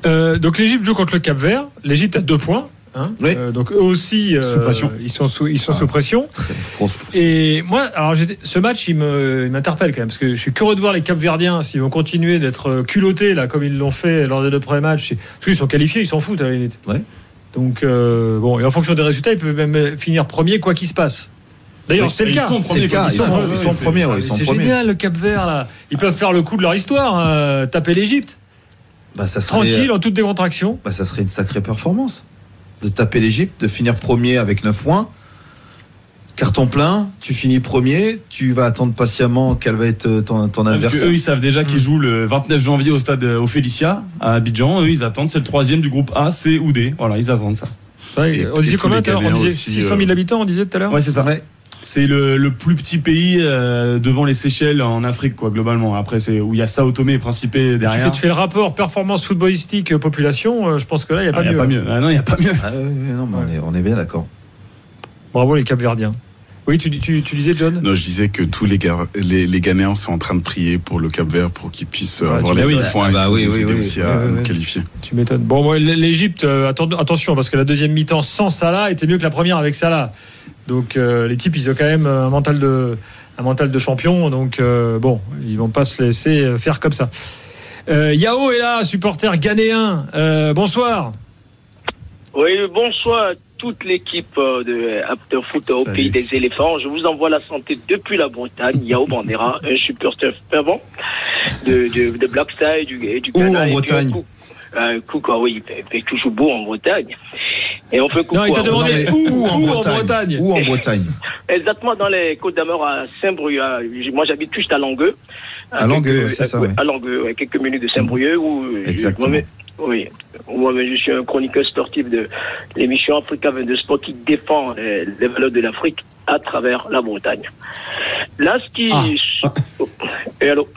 Euh, donc l'Égypte joue contre le Cap Vert. L'Égypte a deux points. Hein euh, donc eux aussi, euh, pression. ils sont sous, ils sont sous pression. Et moi, alors ce match, il m'interpelle quand même parce que je suis curieux de voir les Capverdiens s'ils vont continuer d'être euh, culottés là comme ils l'ont fait lors des deux premiers matchs. Parce qu'ils sont qualifiés, ils s'en foutent à la limite. Donc bon, et en fonction des résultats, ils peuvent même finir premier quoi qu'il se passe. D'ailleurs, c'est le cas. Ils sont. Ils sont, premiers. c'est génial le Cap Vert là. Ils peuvent faire le coup de leur histoire, taper l'Égypte. Bah, ça Tranquille, en toute décontraction. Bah, ça serait une sacrée performance de taper l'Égypte, de finir premier avec 9 points. Carton plein, tu finis premier, tu vas attendre patiemment quel va être ton, ton adversaire. eux, ils savent déjà qu'ils hmm. jouent le 29 janvier au stade au Félicia à Abidjan. Eux, ils attendent, c'est le troisième du groupe A, C ou D. Voilà, ils attendent ça. on disait combien On disait 600 000 habitants, on disait tout à l'heure Ouais, c'est ça. C'est le, plus petit pays euh, devant les Seychelles en Afrique, quoi, globalement. Après, c'est où il y a Sao Tomé et Principe derrière. Tu fais, tu fais, le rapport performance footballistique euh, population. Euh, je pense que là, il n'y a, pas, ah, mieux. Ah, non, il n'y a pas mieux. Ah, non, mais on, est, bien d'accord. Bravo les Capverdiens. Oui, tu, tu, tu, disais, John? Non, je disais que tous les, les, les Ghanéens sont en train de prier pour le Cap Vert pour qu'ils puissent avoir les deux points bah, oui, oui, oui, aussi à qualifier. Tu m'étonnes. Bon, l'Égypte, attention, parce que la deuxième mi-temps sans Salah était mieux que la première avec Salah. Donc euh, les types, ils ont quand même un mental de, un mental de champion. Donc euh, bon, ils vont pas se laisser faire comme ça. Euh, Yao est là, supporter ghanéen. bonsoir. Oui, bonsoir à toute l'équipe de After Foot au pays des éléphants. Je vous envoie la santé depuis la Bretagne. Yao Bandera, (laughs) un supporter fervent de, de, de Black et du, et du Ghana. en Bretagne coup, oui, il fait toujours beau en Bretagne. Et on fait coucou. Non, il t'a demandé où, en, Bretagne, Où en Bretagne (laughs) Exactement dans les Côtes d'Amour à Saint-Brieuc. Moi, j'habite juste à Langueux. À, Langueux, c'est ça. À Langueux, quelques minutes de Saint-Brieuc. Exactement. oui, moi je suis un chroniqueur sportif de l'émission Africa 22 Sport qui défend les, valeurs de l'Afrique à travers la Bretagne. Là, ce qui. Ah. Et allô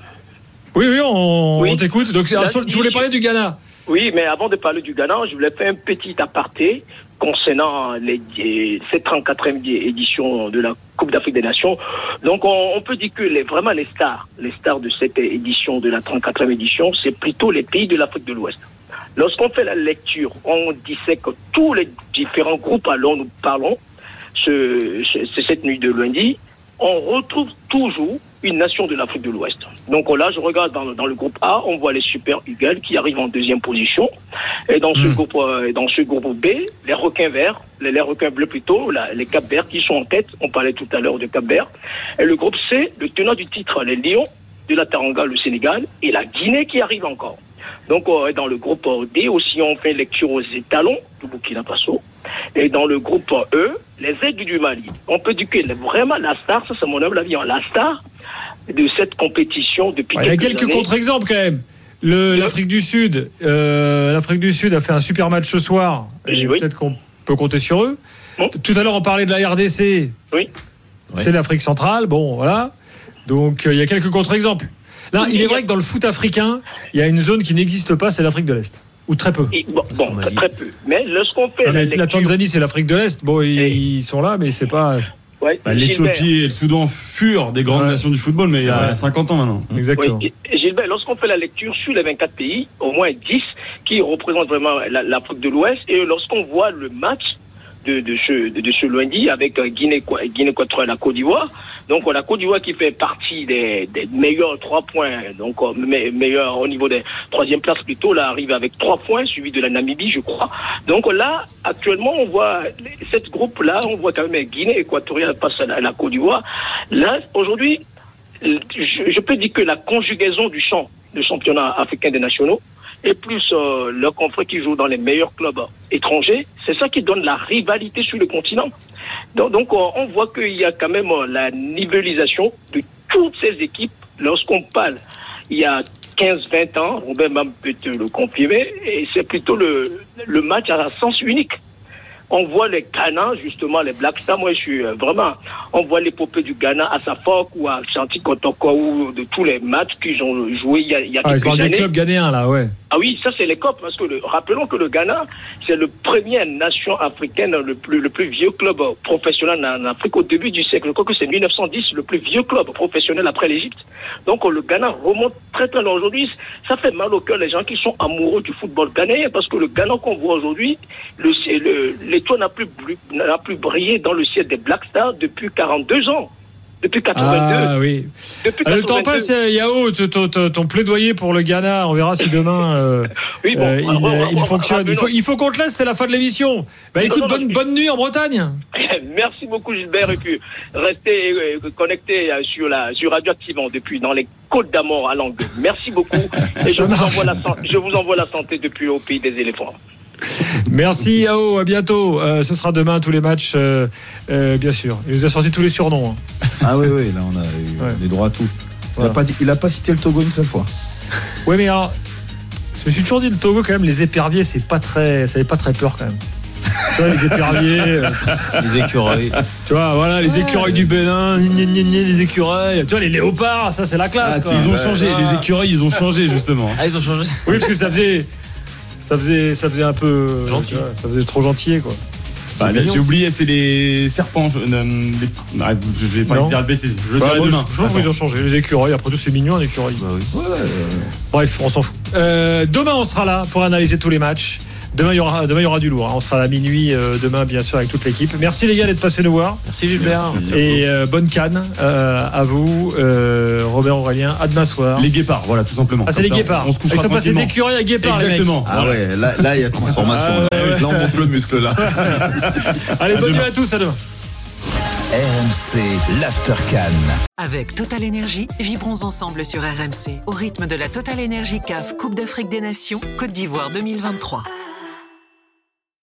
Oui, oui, on, t'écoute. Donc, tu voulais parler du Ghana? Oui, mais avant de parler du Ghana, je voulais faire un petit aparté concernant les, cette 34e édition de la Coupe d'Afrique des Nations. Donc on, peut dire que les, vraiment les stars, les stars de cette édition, de la 34e édition, c'est plutôt les pays de l'Afrique de l'Ouest. Lorsqu'on fait la lecture, on disait que tous les différents groupes à nous parlons, ce, cette nuit de lundi, on retrouve toujours une nation de l'Afrique de l'Ouest. Donc là, je regarde dans, le groupe A, on voit les Super Eagles qui arrivent en deuxième position. Et dans ce, hmm. groupe, euh, dans ce groupe B, les requins verts, les, requins bleus plutôt, les Cap Verts qui sont en tête. On parlait tout à l'heure de Cap Vert. Et le groupe C, le tenant du titre, les Lions de la Taranga, le Sénégal, et la Guinée qui arrive encore. Donc, euh, dans le groupe D aussi, on fait lecture aux étalons du Burkina Faso. Et dans le groupe E, les aides du Mali. On peut dire que vraiment la star, ça c'est mon humble avis, hein, la star de cette compétition depuis Il y a quelques contre-exemples quand même. L'Afrique du Sud, euh, l'Afrique du Sud a fait un super match ce soir. Peut-être qu'on peut compter sur eux. Tout à l'heure, on parlait de la RDC. Oui. C'est l'Afrique centrale. Bon, voilà. Donc, euh, il y a quelques contre-exemples. Là, il est vrai que dans le foot africain, il y a une zone qui n'existe pas, c'est l'Afrique de l'Est. Ou très peu. bon, très, peu. Mais lorsqu'on fait. la, la Tanzanie, c'est l'Afrique de l'Est. Bon, ils, sont là, mais c'est pas. Bah, L'Éthiopie et le Soudan furent des grandes nations du football, mais il y a 50 ans maintenant. Exactement. Gilbert, lorsqu'on fait la lecture sur les 24 pays, au moins 10 qui représentent vraiment l'Afrique de l'Ouest, et lorsqu'on voit le match de, de, ce, de, ce lundi avec Guinée, Guinée contre la Côte d'Ivoire. Donc la Côte d'Ivoire qui fait partie des, meilleurs trois points, donc euh, meilleur au niveau des troisième places plutôt, là arrive avec trois points, suivi de la Namibie, je crois. Donc là, actuellement, on voit cette groupe là, on voit quand même Guinée équatoriale passe à la Côte d'Ivoire. Là, aujourd'hui, je, je peux dire que la conjugaison du champ, le championnat africain des nationaux, et plus euh, le confrère qui joue dans les meilleurs clubs étrangers, c'est ça qui donne la rivalité sur le continent. Donc, euh, on voit qu'il y a quand même euh, la nivellisation de toutes ces équipes. Lorsqu'on parle, il y a 15-20 ans, Robert même peut te le confirmer, et c'est plutôt le, le match à sens unique on voit les Ghana, justement, les Black Stars. Moi, je suis euh, vraiment, on voit l'épopée du Ghana à Safok ou à Chanti Kotoko ou de tous les matchs qu'ils ont joué il y a, il y a ah, quelques années. des clubs ghanéens, là, ouais. Ah oui, ça, c'est les COP, parce que rappelons que le Ghana, c'est le premier nation africaine, le plus, le plus vieux club professionnel en Afrique au début du siècle. Je crois que c'est 1910, le plus vieux club professionnel après l'Égypte. Donc, le Ghana remonte très, très loin aujourd'hui. Ça fait mal au cœur les gens qui sont amoureux du football ghanéen, parce que le Ghana qu'on voit aujourd'hui, le, le l'étoile n'a plus, n'a plus brillé dans le ciel des Black Stars depuis 42 ans. Depuis 82. Ah oui. Depuis le temps passe, Yao, ton, ton, plaidoyer pour le Ghana, on verra si demain euh, (laughs) oui, bon, euh, il, il fonctionne. Il faut, il faut qu'on te laisse, c'est la fin de l'émission. Bah écoute, bonne, bonne nuit en Bretagne. (laughs) Merci beaucoup Gilbert et puis restez euh, connectés sur la sur Radioactivant depuis dans les Côtes d'Amour à Langue. Merci beaucoup (laughs) et je vous, envoie la, je vous envoie la santé depuis au pays des éléphants. Merci Yao, à bientôt. Euh, ce sera demain tous les matchs, euh, euh, bien sûr. Il nous a sorti tous les surnoms. Hein. Ah oui, oui, là on a eu les droits à tout. Il n'a pas, pas, cité le Togo une seule fois. Oui, mais alors, je me suis toujours dit le Togo quand même, les éperviers, c'est pas très, ça fait pas très peur quand même. Tu vois, les éperviers. (laughs) les écureuils. Tu vois, voilà, les écureuils du Bénin, les écureuils. Tu vois, les léopards, ça c'est la classe. Ah, ils ont changé, les écureuils, ils ont changé justement. Ah, ils ont changé Oui, parce que ça faisait ça faisait, ça faisait un peu. Gentil. ça faisait trop gentil, quoi. Bah, j'ai oublié, c'est les serpents. Je, euh, ah, je vais pas dire le bêtise. Je bah, demain. Je, qu'ils ont changé. Les écureuils, après tout, c'est mignon, un écureuil. Bah, oui. ouais, Bref, on s'en fout. Euh, demain, on sera là pour analyser tous les matchs. Demain, il y aura, demain, il y aura du lourd. Hein. On sera à minuit euh, demain, bien sûr, avec toute l'équipe. Merci les gars d'être passés nous voir. Merci Gilbert. Et euh, bonne canne euh, à vous, Robert Aurélien. À demain soir. Les guépards, voilà, tout simplement. Ah, c'est les guépards. On se Ils sont passés d'écureuil à guépards. Exactement. Ah ouais, là, il y a transformation. Ah là, on monte le muscle là. (laughs) Allez, bonne nuit à tous. À demain. RMC l'Aftercan. Avec Total Energy, vibrons ensemble sur RMC au rythme de la Total Energy CAF Coupe d'Afrique des Nations Côte d'Ivoire 2023.